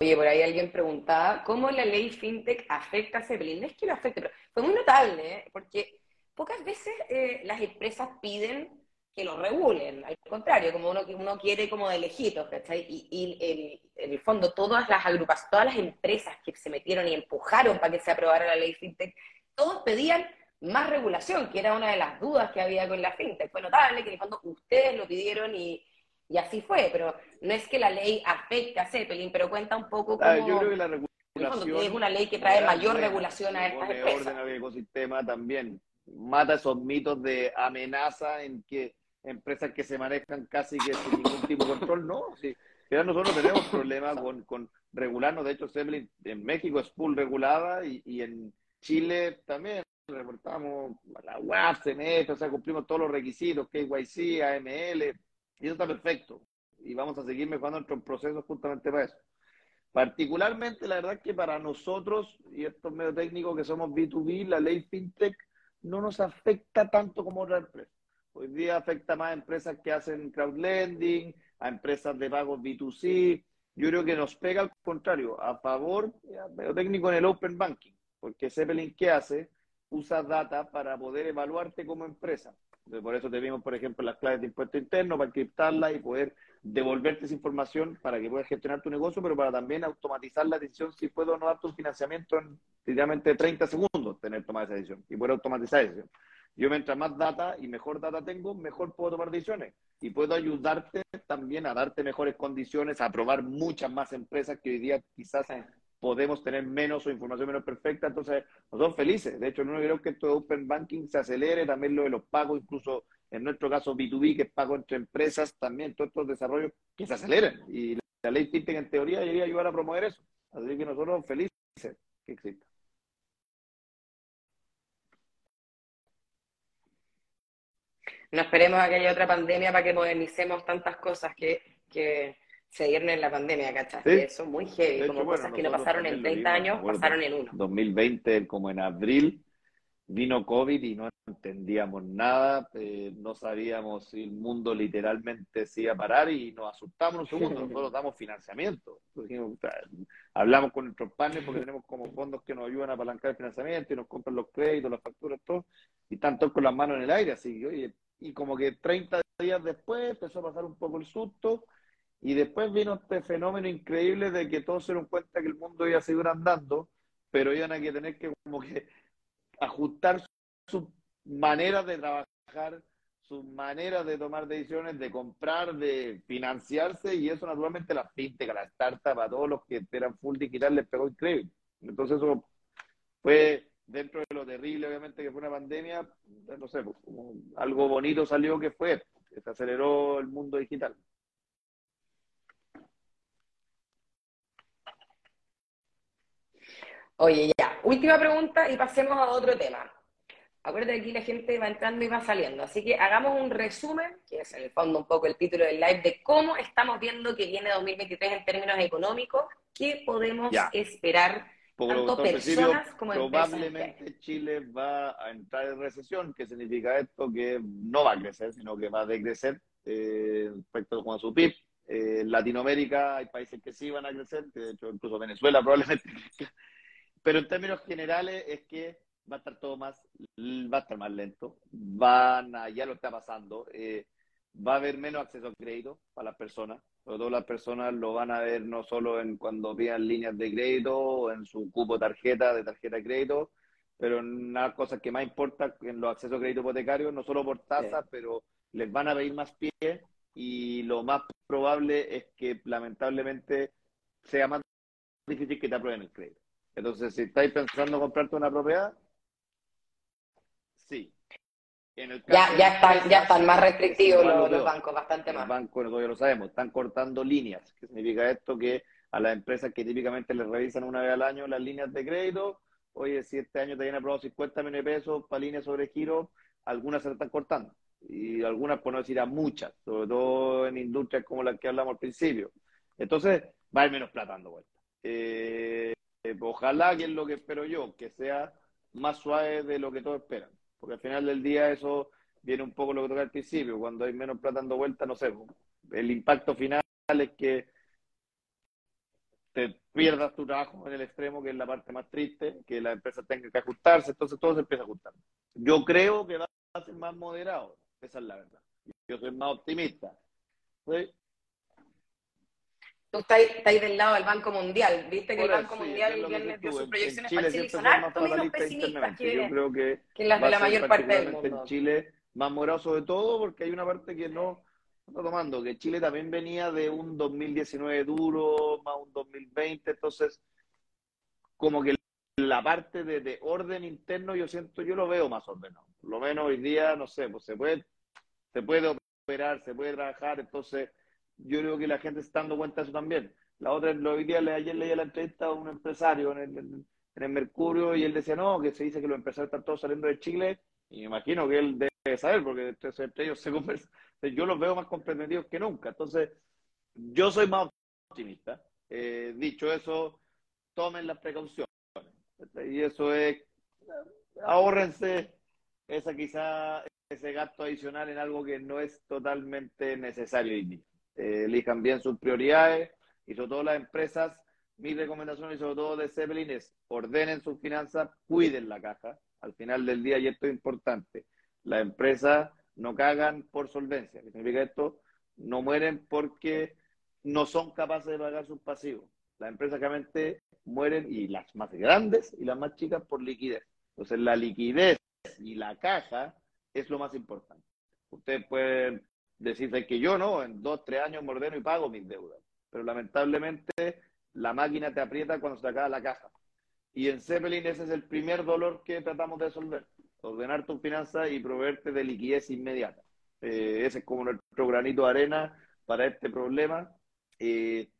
S1: Oye, por ahí alguien preguntaba, ¿cómo la ley FinTech afecta a Zeppelin? No es que lo afecte, pero fue muy notable, ¿eh? porque pocas veces eh, las empresas piden que lo regulen, al contrario, como uno, uno quiere como de lejitos, ¿cachai? Y, en el fondo todas las agrupaciones, todas las empresas que se metieron y empujaron para que se aprobara la ley FinTech, todos pedían más regulación, que era una de las dudas que había con la FinTech. Fue notable que en el fondo ustedes lo pidieron y, y así fue, pero no es que la ley afecte a Zeppelin, pero cuenta un poco
S2: cómo... yo creo que la regulación...
S1: es una ley que trae mayor regulación a estas empresas.
S2: orden al ecosistema también. Mata esos mitos de amenaza en que empresas que se manejan casi que sin ningún tipo de control, no. Sí. nosotros tenemos problemas con, con regularnos, de hecho, en México es full regulada y, y en Chile también reportamos la UAP, CMF, o sea, cumplimos todos los requisitos, KYC, AML, y eso está perfecto. Y vamos a seguir mejorando nuestros procesos justamente para eso. Particularmente, la verdad es que para nosotros, y estos medios técnicos que somos B2B, la ley FinTech no nos afecta tanto como otras empresas. Hoy día afecta más a empresas que hacen crowdlending, a empresas de pagos B2C. Yo creo que nos pega al contrario, a favor, medio técnico en el Open Banking, porque Zeppelin, ¿qué hace? Usa data para poder evaluarte como empresa. por eso te vimos, por ejemplo, las claves de impuesto interno para encriptarlas y poder devolverte esa información para que puedas gestionar tu negocio, pero para también automatizar la decisión si puedo o no darte un financiamiento en literalmente 30 segundos, tener tomar esa decisión y poder automatizar esa decisión. Yo mientras más data y mejor data tengo, mejor puedo tomar decisiones. Y puedo ayudarte también a darte mejores condiciones, a probar muchas más empresas que hoy día quizás podemos tener menos o información menos perfecta. Entonces, nosotros felices. De hecho, no creo que esto de Open Banking se acelere, también lo de los pagos, incluso en nuestro caso B2B, que es pago entre empresas, también todos estos desarrollos que se aceleren. Y la ley FinTech en teoría debería ayudar a promover eso. Así que nosotros felices que exista.
S1: No esperemos a que haya otra pandemia para que modernicemos tantas cosas que, se dieron en la pandemia, ¿cachai? Eso muy heavy, como cosas que no pasaron en 30 años, pasaron en uno.
S2: 2020, como en abril, vino COVID y no entendíamos nada, eh, no sabíamos si el mundo literalmente se iba a parar y nos asustamos un segundo, nosotros damos financiamiento. hablamos con nuestros partners porque tenemos como fondos que nos ayudan a apalancar el financiamiento y nos compran los créditos, las facturas, todo, y están todos con las manos en el aire, así que, oye, y como que 30 días después empezó a pasar un poco el susto y después vino este fenómeno increíble de que todos se dieron cuenta que el mundo iba a seguir andando, pero iban a tener que como que ajustar su manera de trabajar, su manera de tomar decisiones, de comprar, de financiarse, y eso naturalmente la fintech, la startup, a todos los que eran full digital les pegó increíble. Entonces eso fue dentro de lo terrible, obviamente, que fue una pandemia, no sé, pues, algo bonito salió que fue, que se aceleró el mundo digital.
S1: Oye, ya, última pregunta y pasemos a otro tema. Acuérdate que aquí la gente va entrando y va saliendo. Así que hagamos un resumen, que es en el fondo un poco el título del live, de cómo estamos viendo que viene 2023 en términos económicos, qué podemos esperar tanto personas como
S2: Probablemente Chile va a entrar en recesión, que significa esto que no va a crecer, sino que va a decrecer eh, respecto a su PIB. Eh, en Latinoamérica hay países que sí van a crecer, que de hecho incluso Venezuela probablemente. Pero en términos generales es que va a estar todo más, va a estar más lento, van a, ya lo está pasando, eh, va a haber menos acceso a crédito para las personas, sobre todo las personas lo van a ver no solo en cuando pidan líneas de crédito o en su cupo tarjeta de tarjeta de crédito, pero en las cosas que más importa en los accesos a crédito hipotecario, no solo por tasas, pero les van a pedir más pie y lo más probable es que lamentablemente sea más difícil que te aprueben el crédito. Entonces, si estáis pensando en comprarte una propiedad, Sí.
S1: ya, ya, están, ya están más restrictivos los, bancos, bastante más.
S2: Los bancos, todavía lo sabemos, están cortando líneas. ¿Qué significa esto? Que a las empresas que típicamente les revisan una vez al año las líneas de crédito, oye, si este año te viene aprobado 50 millones de pesos para líneas sobre giro, algunas se están cortando. Y algunas, por no decir a muchas, sobre todo en industrias como las que hablamos al principio. Entonces, va a ir menos plata dando vuelta. Eh, ojalá, que es lo que espero yo, que sea más suave de lo que todos esperan porque al final del día eso viene un poco lo que toca al principio, cuando hay menos plata dando vuelta, no sé, el impacto final es que te pierdas tu trabajo en el extremo, que es la parte más triste, que la empresa tenga que ajustarse, entonces todo se empieza a ajustar. Yo creo que va a ser más moderado, esa es la verdad. Yo soy más optimista.
S1: Tú estás, del lado del Banco Mundial, viste que el Banco Mundial el viernes dio sus proyecciones para Chile y son menos pesimistas que,
S2: Yo creo que,
S1: que las de la mayor parte del mundo.
S2: En Chile más morado sobre todo porque hay una parte que no está tomando, que Chile también venía de un 2019 duro, más un 2020, entonces como que la parte de, de orden interno yo siento, yo lo veo más ordenado. Por lo menos hoy día, no sé, pues se puede, se puede operar, se puede trabajar, entonces yo creo que la gente está dando cuenta de eso también. La otra, hoy día, ayer leía la entrevista a un empresario en el, en el, Mercurio y él decía, no, que se dice que los empresarios están todos saliendo de Chile, y me imagino que él debe saber, porque entre ellos se conversan. Yo los veo más comprendidos que nunca. Entonces, yo soy más optimista. Eh, dicho eso, tomen las precauciones. Y eso es, ahórrense esa quizá ese gasto adicional en algo que no es totalmente necesario eh, elijan bien sus prioridades y sobre todo las empresas, mi recomendación y sobre todo de Zeppelin es ordenen sus finanzas, cuiden la caja. Al final del día, y esto es importante, las empresas no cagan por solvencia. ¿Qué significa esto? No mueren porque no son capaces de pagar sus pasivos. Las empresas realmente mueren, y las más grandes y las más chicas, por liquidez. Entonces, la liquidez y la caja es lo más importante. Ustedes pueden decirte que yo no, en dos, tres años me ordeno y pago mis deudas. Pero lamentablemente la máquina te aprieta cuando se acaba la caja. Y en Zeppelin ese es el primer dolor que tratamos de resolver. Ordenar tus finanzas y proveerte de liquidez inmediata. Eh, ese es como nuestro granito de arena para este problema. Eh,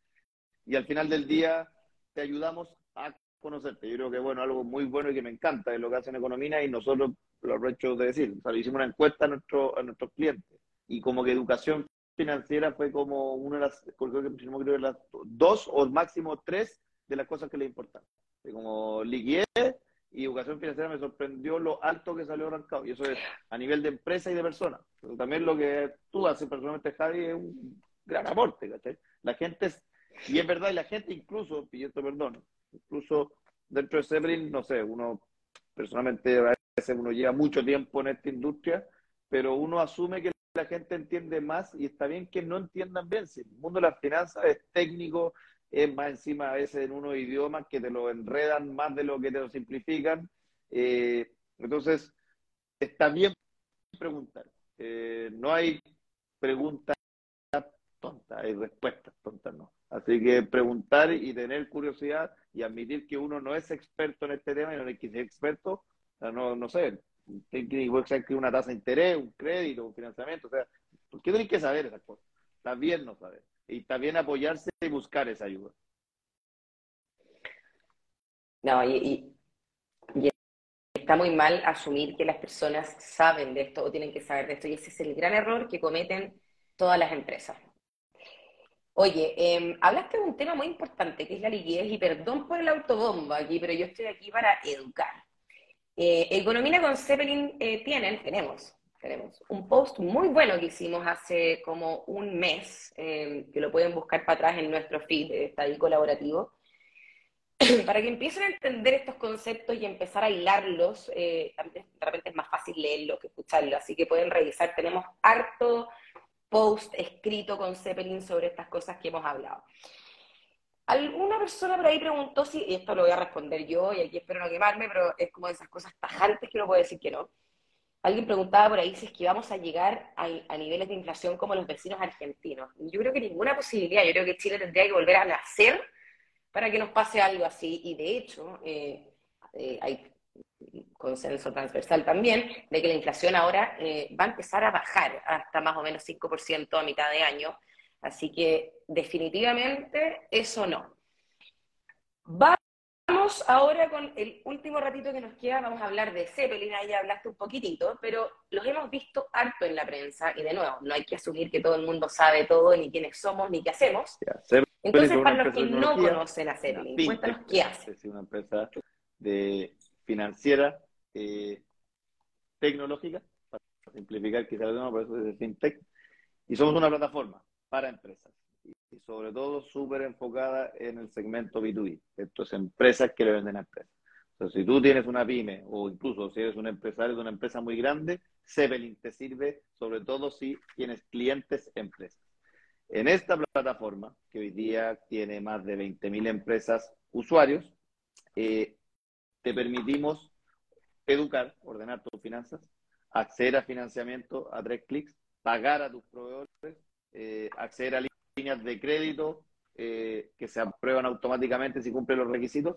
S2: y al final del día te ayudamos a conocerte. Yo creo que bueno, algo muy bueno y que me encanta es lo que hacen Economía y nosotros lo aprovecho de decir. Hicimos una encuesta a, nuestro, a nuestros clientes y como que educación financiera fue como una de las, creo que las dos o máximo tres de las cosas que le importan. Como liquidez y educación financiera me sorprendió lo alto que salió arrancado. Y eso es a nivel de empresa y de persona. Pero también lo que tú haces personalmente, Javi, es un gran aporte. La gente, es, y es verdad, y la gente incluso, y esto perdón, incluso dentro de Sebrin, no sé, uno personalmente a veces uno lleva mucho tiempo en esta industria, pero uno asume que la gente entiende más y está bien que no entiendan bien. Si el mundo de las finanzas es técnico, es más encima a veces en unos idiomas que te lo enredan más de lo que te lo simplifican. Eh, entonces, está bien preguntar. Eh, no hay preguntas tontas, hay respuestas tontas, no. Así que preguntar y tener curiosidad y admitir que uno no es experto en este tema y no hay que ser experto, no, no sé, puede que una tasa de interés, un crédito, un financiamiento. O sea, ¿por qué tenéis que saber esas cosas? Está bien no saber. Y bien apoyarse y buscar esa ayuda.
S1: No, y, y, está muy mal asumir que las personas saben de esto o tienen que saber de esto, y ese es el gran error que cometen todas las empresas. Oye, eh, hablaste de un tema muy importante, que es la liquidez, y perdón por el autobomba aquí, pero yo estoy aquí para educar. Eh, Economía con Zeppelin eh, tienen, tenemos, tenemos un post muy bueno que hicimos hace como un mes, em, que lo pueden buscar para atrás en nuestro feed, está ahí colaborativo, para que empiecen a entender estos conceptos y empezar a hilarlos, eh, de repente es más fácil leerlo que escucharlo, así que pueden revisar, tenemos harto post escrito con Zeppelin sobre estas cosas que hemos hablado. Alguna persona por ahí preguntó si, y esto lo voy a responder yo, y aquí espero no quemarme, pero es como de esas cosas tajantes que no puedo decir que no. Alguien preguntaba por ahí si es que vamos a llegar a, a, niveles de inflación como los vecinos argentinos. Yo creo que ninguna posibilidad. Yo creo que Chile tendría que volver a nacer para que nos pase algo así. Y de hecho, eh, eh, hay consenso transversal también, de que la inflación ahora eh, va a empezar a bajar hasta más o menos 5% a mitad de año. Así que definitivamente eso no. Vamos ahora con el último ratito que nos queda, vamos a hablar de Zeppelin, ahí ya hablaste un poquitito, pero los hemos visto harto en la prensa y de nuevo, no hay que asumir que todo el mundo sabe todo, ni quiénes somos, ni qué hacemos. Entonces, para los que no conocen a Zeppelin, cuéntanos qué hace.
S2: Es una empresa de financiera eh, tecnológica, para simplificar quizás el tema, por eso es de FinTech, y somos una plataforma para empresas, y sobre todo súper enfocada en el segmento B2B, esto es empresas que le venden a empresas. Entonces, si tú tienes una pyme, o incluso si eres un empresario de una empresa muy grande, Zeppelin te sirve, sobre todo si tienes clientes empresas. En esta plataforma, que hoy día tiene más de 20.000 empresas usuarios, eh, te permitimos educar, ordenar tus finanzas, acceder a financiamiento a tres clics, pagar a tus proveedores, eh, acceder a líneas de crédito eh, que se aprueban automáticamente si cumplen los requisitos,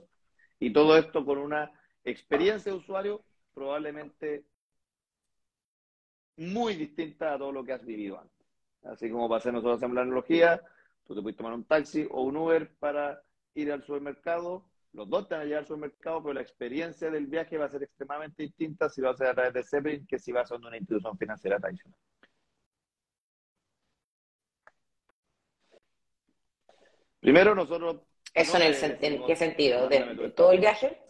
S2: y todo esto con una experiencia de usuario probablemente muy distinta a todo lo que has vivido antes. Así como hacer nosotros en la analogía, tú te puedes tomar un taxi o un Uber para ir al supermercado los dos te van a llegar al supermercado, pero la experiencia del viaje va a ser extremadamente distinta si lo haces a través de Zeppelin que si vas a una institución financiera tradicional. Primero, nosotros.
S1: ¿Eso en, qué sentido? ¿De, todo el viaje?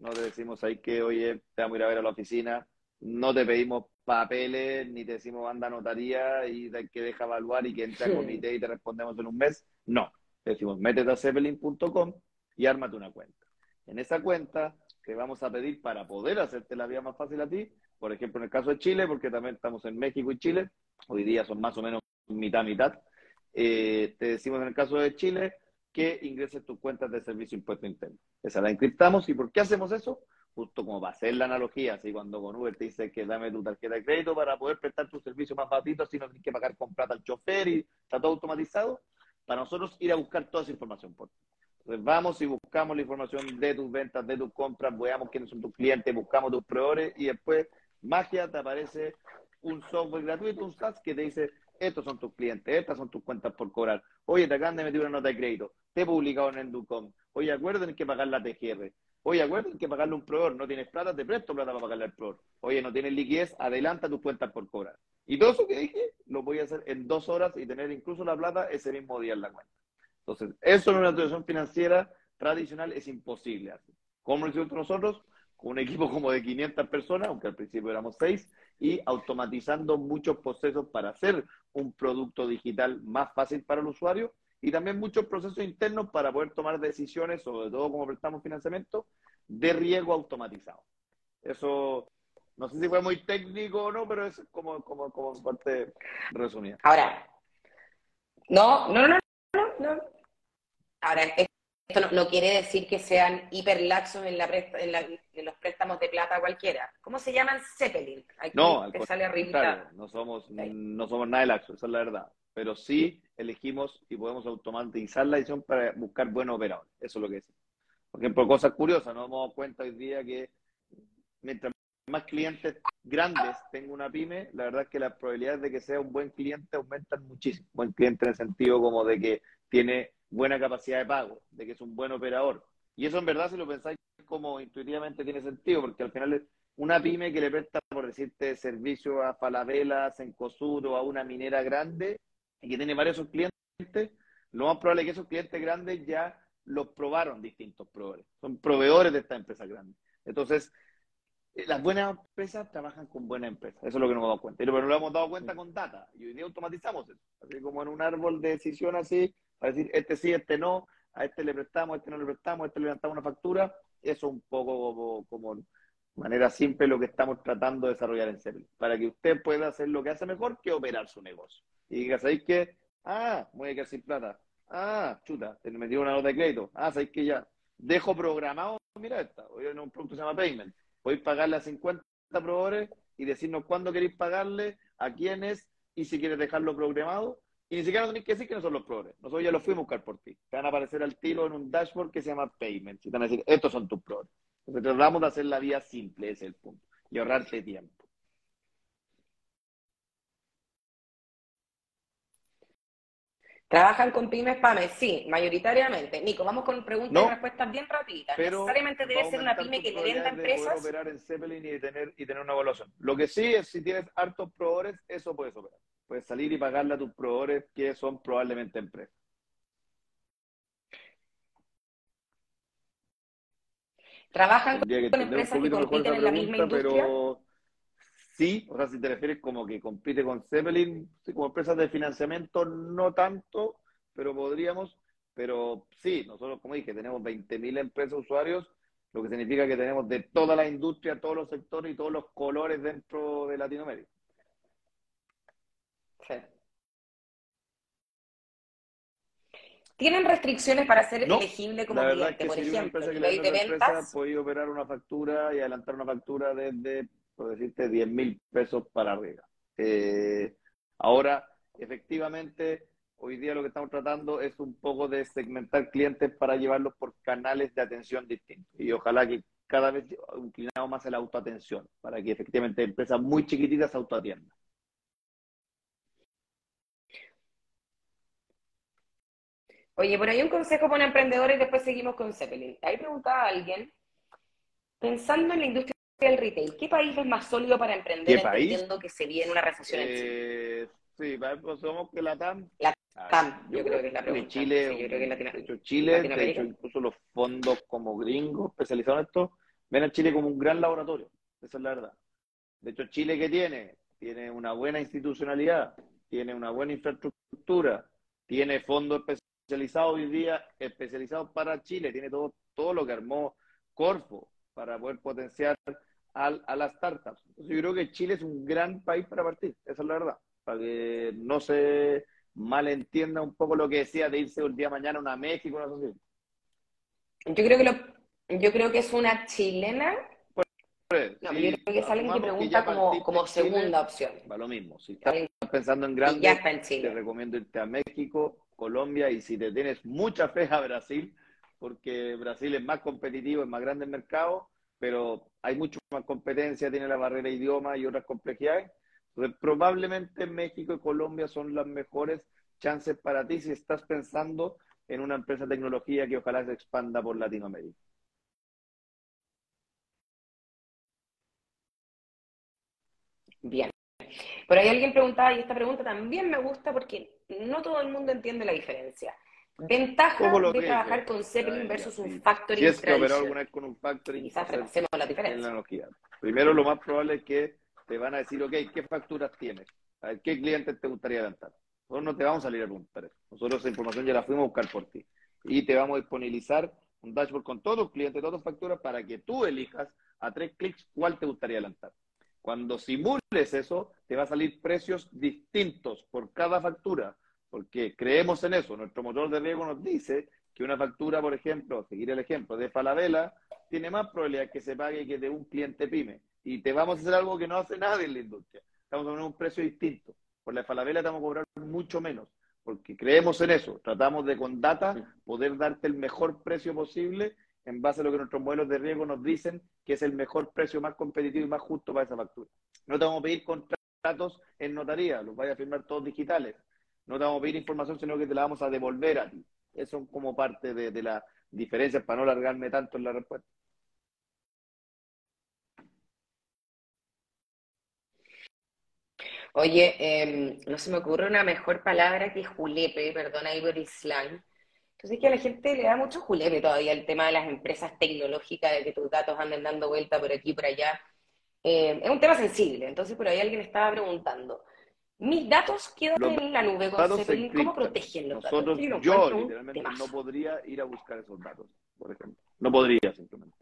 S2: No te decimos ahí que, oye, te vamos a ir a ver a la oficina, no te pedimos papeles, ni te decimos anda notaría y que deja evaluar y que entre a comité y te respondemos en un mes. No. Te decimos, métete a zeppelin.com y ármate una cuenta. En esa cuenta te vamos a pedir para poder hacerte la vida más fácil a ti, por ejemplo, en el caso de Chile, porque también estamos en México y Chile, hoy día son más o menos mitad, mitad, eh, te decimos en el caso de Chile que ingreses tus cuentas de servicio impuesto interno. Esa la encriptamos. ¿Y por qué hacemos eso? Justo como va a ser la analogía, así cuando con Uber te dice que dame tu tarjeta de crédito para poder prestar tu servicio más barato, si no tienes que pagar con plata al chofer y está todo automatizado, para nosotros ir a buscar toda esa información por ti. Entonces vamos y buscamos la información de tus ventas, de tus compras, veamos quiénes son tus clientes, buscamos tus proveedores y después, magia, te aparece un software gratuito, un SaaS, que te dice, estos son tus clientes, estas son tus cuentas por cobrar. Oye, te acaban de meter una nota de crédito, te he publicado en Enducom. Oye, acuérdense que pagar la TGR. Oye, acuérdense que pagarle un proveedor. No tienes plata, te presto plata para pagarle al proveedor. Oye, no tienes liquidez, adelanta tus cuentas por cobrar. Y todo eso que dije, lo voy a hacer en dos horas y tener incluso la plata ese mismo día en la cuenta. Entonces, eso en una institución financiera tradicional es imposible ¿Cómo lo hicimos nosotros? Con un equipo como de 500 personas, aunque al principio éramos 6, y automatizando muchos procesos para hacer un producto digital más fácil para el usuario y también muchos procesos internos para poder tomar decisiones, sobre todo como prestamos financiamiento, de riesgo automatizado. Eso, no sé si fue muy técnico o no, pero es como, como, como parte resumida.
S1: Ahora, no, no, no, no, no. Ahora, esto no, quiere decir que sean hiperlaxos en, la en, los préstamos de plata cualquiera. ¿Cómo se llaman? Zeppelin.
S2: no, sale no somos, no somos nada de laxos, esa es la verdad. Pero sí elegimos y podemos automatizar la decisión para buscar buenos operadores. Eso es lo que es. Por ejemplo, cosas curiosas, nos hemos dado cuenta hoy día que mientras más clientes grandes tengo una pyme, la verdad es que las probabilidades de que sea un buen cliente aumentan muchísimo. Buen cliente en el sentido como de que tiene buena capacidad de pago, de que es un buen operador. Y eso en verdad, si lo pensáis como intuitivamente tiene sentido, porque al final es una pyme que le presta, por decirte, servicio a Falabella, Cencosud o a una minera grande y que tiene varios clientes, lo más probable es que esos clientes grandes ya los probaron distintos proveedores. Son proveedores de esta empresa grande. Entonces, eh, las buenas empresas trabajan con buenas empresas. Eso es lo que nos hemos dado cuenta. Pero no lo hemos dado cuenta con data. Y hoy día automatizamos eso. Así como en un árbol de decisión así, para decir este sí, este no, a este le prestamos, a este no le prestamos, a este le levantamos una factura. Eso es un poco como, manera simple lo que estamos tratando de desarrollar en Cepelin. Para que usted pueda hacer lo que hace mejor que operar su negocio. Y diga, ¿sabéis qué? Ah, voy a quedar sin plata. Ah, chuta, te metí una nota de crédito. Ah, ¿sabéis que ya? Dejo programado, mira esta, hoy en un producto que se llama Payment podéis pagarle a 50 proveedores y decirnos cuándo queréis pagarle, a quiénes y si quieres dejarlo programado. Y ni siquiera tenéis que decir que no son los proveedores. Nosotros ya los fuimos a buscar por ti. Te van a aparecer al tiro en un dashboard que se llama Payments. Y te van a decir, estos son tus proveedores. Entonces tratamos de hacer la vía simple, ese es el punto. Y ahorrarte tiempo.
S1: ¿Trabajan con pymes PAME? Sí, mayoritariamente. Nico, vamos con preguntas y respuestas bien rapiditas.
S2: Pero
S1: Necesariamente debe ser una pyme que te venda empresas.
S2: Poder operar en Zeppelin y tener, y tener una evaluación. Lo que sí es, si tienes hartos proveedores, eso puedes operar. Puedes salir y pagarle a tus proveedores que son probablemente empresas.
S1: ¿Trabajan con empresas que compiten en la misma industria? Pero
S2: Sí, o sea, si te refieres como que compite con Zeppelin, como empresas de financiamiento, no tanto, pero podríamos, pero sí, nosotros, como dije, tenemos 20.000 empresas usuarios, lo que significa que tenemos de toda la industria, todos los sectores y todos los colores dentro de Latinoamérica. Sí.
S1: ¿Tienen restricciones para ser elegible como cliente? por ejemplo,
S2: una empresa que le empresa, puede operar una factura y adelantar una factura desde por decirte, 10 mil pesos para arriba. Eh, ahora, efectivamente, hoy día lo que estamos tratando es un poco de segmentar clientes para llevarlos por canales de atención distintos. Y ojalá que cada vez inclinado más a la autoatención, para que efectivamente empresas muy chiquititas autoatiendan.
S1: Oye, por ahí un consejo para emprendedores y después seguimos con Zeppelin. Ahí preguntaba alguien, pensando en la industria el retail. ¿Qué país es más sólido para emprender entendiendo que se viene una recesión en Chile?
S2: Eh, sí, pues somos que la TAM.
S1: La TAM, yo, creo, que es la pregunta.
S2: Chile, yo creo que de hecho, Chile, de hecho, incluso los fondos como gringos especializados en esto, ven a Chile como un gran laboratorio. Esa es la verdad. De hecho, Chile, ¿qué tiene? Tiene una buena institucionalidad, tiene una buena infraestructura, tiene fondos especializados hoy día, especializados para Chile, tiene todo, todo lo que armó Corfo para poder potenciar a, las startups. Entonces yo creo que Chile es un gran país para partir, esa es la verdad, para que no se malentienda un poco lo que decía de irse un día mañana a una México, una así.
S1: Yo creo que lo, yo creo que es una chilena. Pues, no, yo creo que es alguien que pregunta como, como segunda opción.
S2: Va lo mismo. Si estás pensando en grande, te recomiendo irte a México, Colombia y si te tienes mucha fe a Brasil, porque Brasil es más competitivo, es más grande el mercado, pero hay mucho más competencia, tiene la barrera de idioma y otras complejidades. Entonces, probablemente México y Colombia son las mejores chances para ti si estás pensando en una empresa de tecnología que ojalá se expanda por Latinoamérica.
S1: Bien. Por ahí alguien preguntaba, y esta pregunta también me gusta porque no todo el mundo entiende la diferencia. Ventaja de trabajar con Zeppelin versus un factoring
S2: Si es que operó alguna vez con un factoring,
S1: quizás repasemos la diferencia.
S2: Primero, lo más probable es que te van a decir, ok, ¿qué facturas tienes? A ver, ¿qué clientes te gustaría adelantar? Nosotros no te vamos a salir a preguntar. Nosotros esa información ya la fuimos a buscar por ti. Y te vamos a disponibilizar un dashboard con todos los clientes, todas las facturas, para que tú elijas a tres clics cuál te gustaría adelantar. Cuando simules eso, te va a salir precios distintos por cada factura porque creemos en eso. Nuestro motor de riesgo nos dice que una factura, por ejemplo, seguir el ejemplo de Falabella, tiene más probabilidad que se pague que de un cliente pyme. Y te vamos a hacer algo que no hace nadie en la industria. Estamos a poner un precio distinto. Por la Falabella estamos a cobrar mucho menos, porque creemos en eso. Tratamos de con data poder darte el mejor precio posible en base a lo que nuestros modelos de riesgo nos dicen que es el mejor precio más competitivo y más justo para esa factura. No te vamos a pedir contratos en notaría, los vaya a firmar todos digitales no te vamos a pedir información, sino que te la vamos a devolver a ti. Eso es como parte de, de las diferencias para no largarme tanto en la respuesta.
S1: Oye, em, no se me ocurre una mejor palabra que julepe, perdón, ahí por slang. Entonces es que a la gente le da mucho julepe todavía el tema de las empresas tecnológicas, de que tus datos anden dando vuelta por aquí, y por allá. Em, es un tema sensible, entonces por ahí alguien estaba preguntando. Mis datos quedan en la nube con Zeppelin, ¿cómo protegen los
S2: datos? yo literalmente no podría ir a buscar esos datos, por ejemplo. No podría simplemente.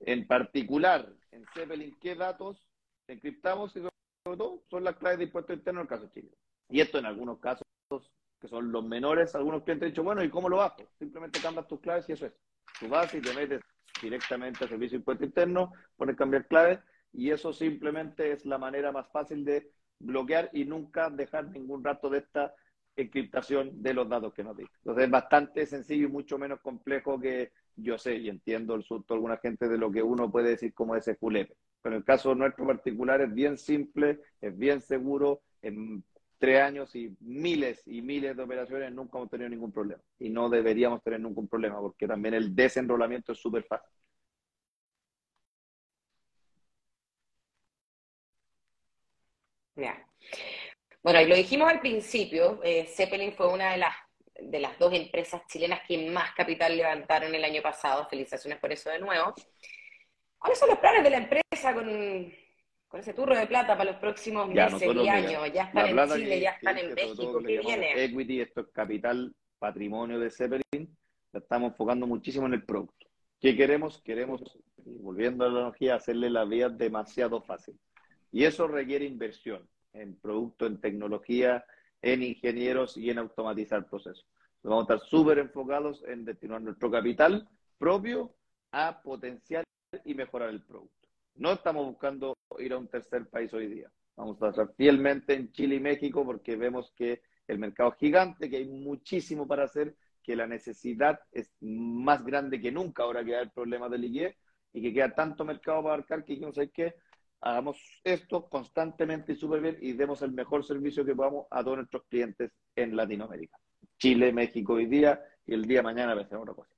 S2: En particular, en Zeppelin, ¿qué datos encriptamos y sobre todo son las claves de impuesto interno en el caso de Chile? Y esto en algunos casos que son los menores, algunos clientes han dicho, bueno, ¿y cómo lo bajo? Simplemente cambias tus claves y eso es. Tú vas y te metes directamente al servicio de impuesto interno, pones cambiar claves y eso simplemente es la manera más fácil de bloquear y nunca dejar ningún rato de esta encriptación de los datos que nos dice. Entonces es bastante sencillo y mucho menos complejo que yo sé y entiendo el susto de alguna gente de lo que uno puede decir como ese julepe. Pero en el caso nuestro particular es bien simple, es bien seguro, en tres años y miles y miles de operaciones nunca hemos tenido ningún problema. Y no deberíamos tener ningún problema porque también el desenrolamiento es súper fácil.
S1: Bueno, y lo dijimos al principio, eh, Zeppelin fue una de las, de las dos empresas chilenas que más capital levantaron el año pasado. Felicitaciones por eso de nuevo. ¿Cuáles son los planes de la empresa con, con ese turro de plata para los próximos meses y años? Ya están en Chile, ya están en México, ¿qué viene?
S2: Equity, esto es capital, patrimonio de Zeppelin, la estamos enfocando muchísimo en el producto. ¿Qué queremos? Queremos, volviendo a la analogía, hacerle la vida demasiado fácil. Y eso requiere inversión en producto, en tecnología, en ingenieros y en automatizar procesos. Vamos a estar súper enfocados en destinar nuestro capital propio a potenciar y mejorar el producto. No estamos buscando ir a un tercer país hoy día. Vamos a estar fielmente en Chile y México porque vemos que el mercado es gigante, que hay muchísimo para hacer, que la necesidad es más grande que nunca ahora que hay el problema del liquidez y que queda tanto mercado para abarcar que no sé qué, hagamos esto constantemente y súper bien y demos el mejor servicio que podamos a todos nuestros clientes en Latinoamérica. Chile, México hoy día y el día mañana pensamos otra cosa.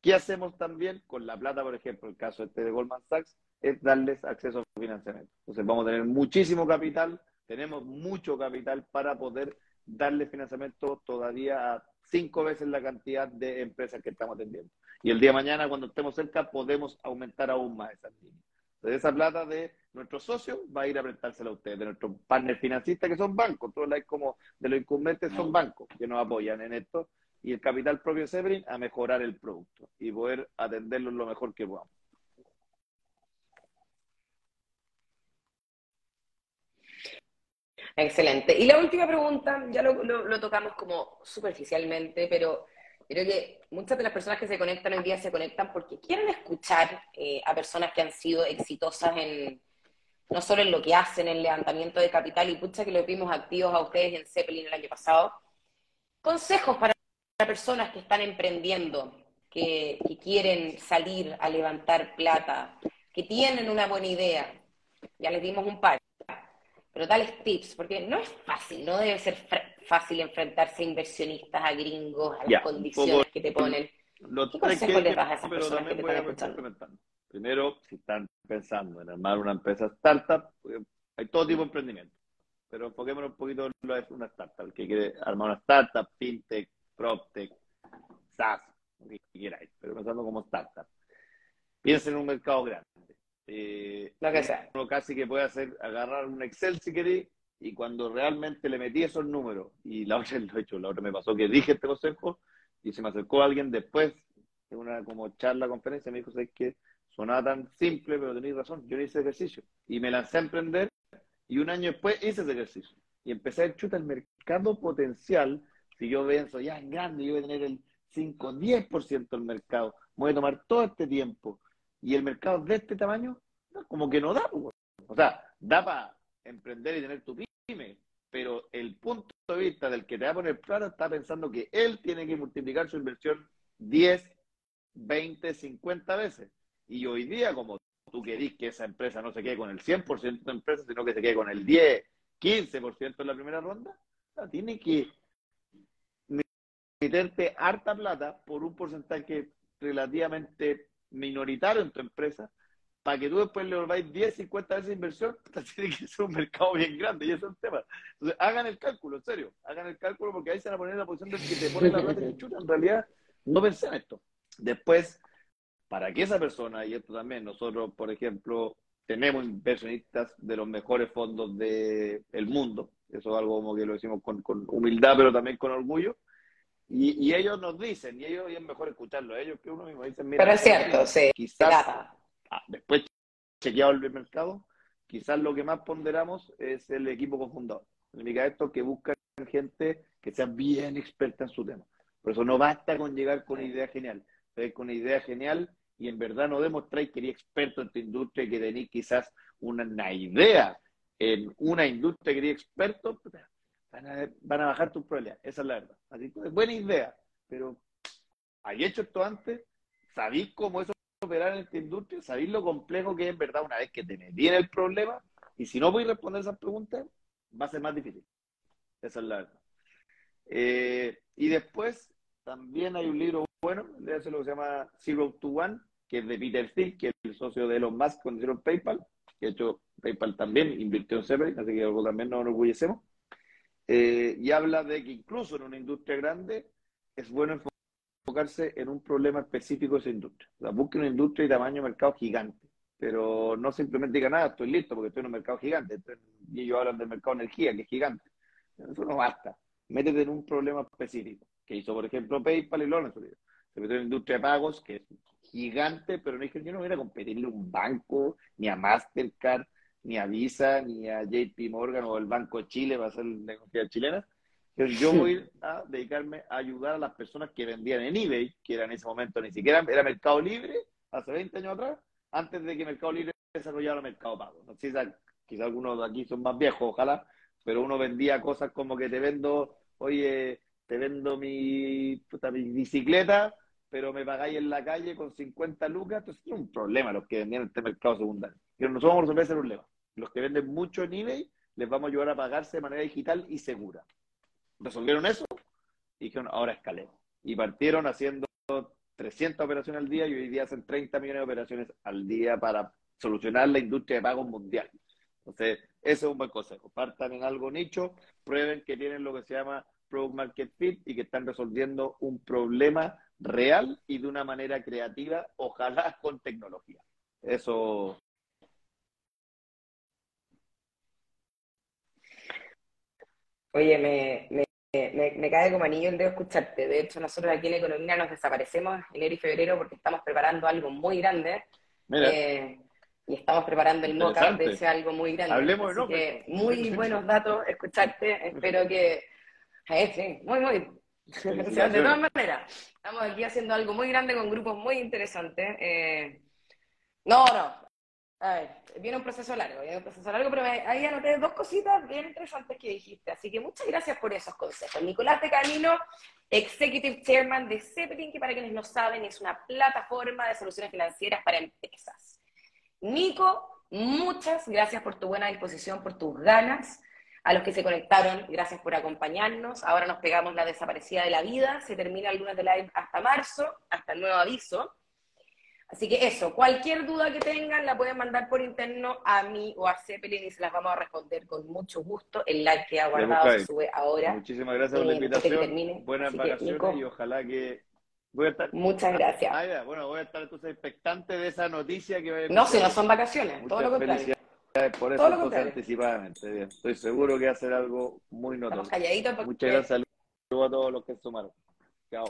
S2: ¿Qué hacemos también con la plata, por ejemplo, el caso este de Goldman Sachs, es darles acceso a financiamiento. Entonces vamos a tener muchísimo capital, tenemos mucho capital para poder darle financiamiento todavía a cinco veces la cantidad de empresas que estamos atendiendo. Y el día de mañana, cuando estemos cerca, podemos aumentar aún más esas líneas. Entonces, esa plata de nuestros socios va a ir a prestársela a ustedes, de nuestros partners financistas que son bancos, todos los como de los incumbentes son bancos que nos apoyan en esto, y el capital propio de Sebrin a mejorar el producto y poder atenderlo lo mejor que podamos.
S1: Excelente. Y la última pregunta, ya lo, lo tocamos como superficialmente, pero Creo que muchas de las personas que se conectan hoy día se conectan porque quieren escuchar eh, a personas que han sido exitosas en no solo en lo que hacen, en levantamiento de capital, y pucha que lo vimos activos a ustedes en Zeppelin el año pasado. Consejos para personas que están emprendiendo, que, que quieren salir a levantar plata, que tienen una buena idea. Ya les dimos un par pero dales tips, porque no es fácil, no debe ser fácil enfrentarse a inversionistas, a gringos, a las condiciones que te ponen. ¿Qué consejos les das a esas personas que te están escuchando?
S2: Primero, si están pensando en armar una empresa startup, eh, hay todo tipo de emprendimiento, pero enfoquémonos un poquito en lo una startup, el que quiere armar una startup, fintech, proptech, SaaS, lo que quieráis, pero pensando como startup. Piensen en un mercado grande eh,
S1: Lo que sea.
S2: Uno casi que puede hacer, agarrar un Excel si queréis, y cuando realmente le metí esos números, y la otra lo he hecho, la otra me pasó que dije este consejo, y se me acercó alguien después de una como charla, conferencia, me dijo, ¿sabes que Sonaba tan simple, pero tenéis razón, yo hice ejercicio. Y me lancé a emprender, y un año después hice ese ejercicio. Y empecé a chutar el mercado potencial, si yo pienso, ya es grande, yo voy a tener el 5, 10% del mercado, voy a tomar todo este tiempo, y el mercado de este tamaño, como que no da. Pues, o sea, da para emprender y tener tu pyme, pero el punto de vista del que te va a poner plata está pensando que él tiene que multiplicar su inversión 10, 20, 50 veces. Y hoy día, como tú querís que esa empresa no se quede con el 100% de empresa, sino que se quede con el 10, 15% en la primera ronda, tiene que meterte harta plata por un porcentaje relativamente minoritario en tu empresa para que tú después le volváis 10, 50 veces inversión, tiene que ser un mercado bien grande, y ese es el tema. Entonces, hagan el cálculo, en serio, hagan el cálculo, porque ahí se van a poner en la posición del que te pone la plata y chuta. En realidad, no pensé en esto. Después, para que esa persona, y esto también, nosotros, por ejemplo, tenemos inversionistas de los mejores fondos del mundo, eso es algo como que lo decimos con, con humildad, pero también con orgullo, y, y, ellos nos dicen, y ellos y es mejor escucharlo, ellos que uno mismo dicen, mira,
S1: pero es cierto, sí,
S2: quizás ah, después chequeado el mercado, quizás lo que más ponderamos es el equipo cofundador. Significa esto que buscan gente que sea bien experta en su tema. Por eso no basta con llegar con una idea genial. Con una idea genial y en verdad no demostráis que eres experto en tu industria y que tenéis quizás una, idea en una industria que eres experto, van a, van a bajar tus problemas. Esa es la verdad. Así buena idea, pero ¿hay hecho esto antes? ¿Sabéis cómo eso operar en esta industria? ¿Sabéis lo complejo que es en verdad una vez que te metí el problema? Y si no voy a responder esas preguntas, va a ser más difícil. Esa es la verdad. Eh, y después también hay un libro bueno, de eso lo que se llama Zero to One, que es de Peter Thiel, que es el socio de Elon Musk cuando hicieron PayPal, que de hecho PayPal también invirtió en Zeppelin, así que algo también nos enorgullecemos. Eh, y habla de que incluso en una industria grande es bueno enfocarse en un problema específico de esa industria. O sea, busque una industria y tamaño de mercado gigante, pero no simplemente diga nada, estoy listo porque estoy en un mercado gigante. y ellos hablan del mercado de energía, que es gigante. Eso no basta. Métete en un problema específico, que hizo, por ejemplo, PayPal y Lawrence. Se metió en la industria de pagos, que es gigante, pero no dije, yo no voy a competirle a un banco, ni a Mastercard, ni a Visa, ni a JP Morgan o el Banco de Chile va a ser negociación chilena. Entonces yo voy a dedicarme a ayudar a las personas que vendían en eBay, que era en ese momento ni siquiera era Mercado Libre, hace 20 años atrás, antes de que Mercado Libre desarrollara Mercado Pago. No sé quizás algunos de aquí son más viejos, ojalá, pero uno vendía cosas como que te vendo, oye, te vendo mi, puta, mi bicicleta, pero me pagáis en la calle con 50 lucas, entonces es un problema los que vendían en este mercado secundario. Pero nosotros vamos a resolver ese problema. Los que venden mucho en eBay, les vamos a ayudar a pagarse de manera digital y segura. Resolvieron eso y dijeron, ahora escalemos. Y partieron haciendo 300 operaciones al día y hoy día hacen 30 millones de operaciones al día para solucionar la industria de pagos mundial. Entonces, ese es un buen consejo. Partan en algo nicho, prueben que tienen lo que se llama Product Market Fit y que están resolviendo un problema real y de una manera creativa, ojalá con tecnología. Eso.
S1: Oye, me, me, me, cae como anillo el dedo escucharte. De hecho, nosotros aquí en Economía nos desaparecemos enero y febrero porque estamos preparando algo muy grande. Eh, y estamos preparando el mock de ese algo muy grande.
S2: Hablemos
S1: Así que muy buenos datos, escucharte. Espero que. Eh, sí, muy, muy de todas maneras, estamos aquí haciendo algo muy grande con grupos muy interesantes. Eh, no, no. A viene un proceso largo, viene un proceso largo, pero ahí anoté dos cositas bien interesantes que dijiste. Así que muchas gracias por esos consejos. Nicolás de Camino, Executive Chairman de Zeppelin, que para quienes no saben es una plataforma de soluciones financieras para empresas. Nico, muchas gracias por tu buena disposición, por tus ganas. A los que se conectaron, gracias por acompañarnos. Ahora nos pegamos la desaparecida de la vida. Se termina el lunes de live hasta marzo, hasta el nuevo aviso. Así que eso, cualquier duda que tengan la pueden mandar por interno a mí o a Zeppelin y se las vamos a responder con mucho gusto. El like que ha guardado se sube ahora.
S2: Muchísimas gracias por la eh, invitación. Buenas vacaciones y ojalá que Voy a estar...
S1: Muchas gracias.
S2: Ah, bueno, voy a estar entonces expectante de esa noticia que
S1: No, si no son vacaciones, todo lo contrario
S2: por eso anticipadamente. Estoy seguro que va a ser algo muy notorio.
S1: Muchas
S2: gracias. Saludos a todos los que sumaron. Chao.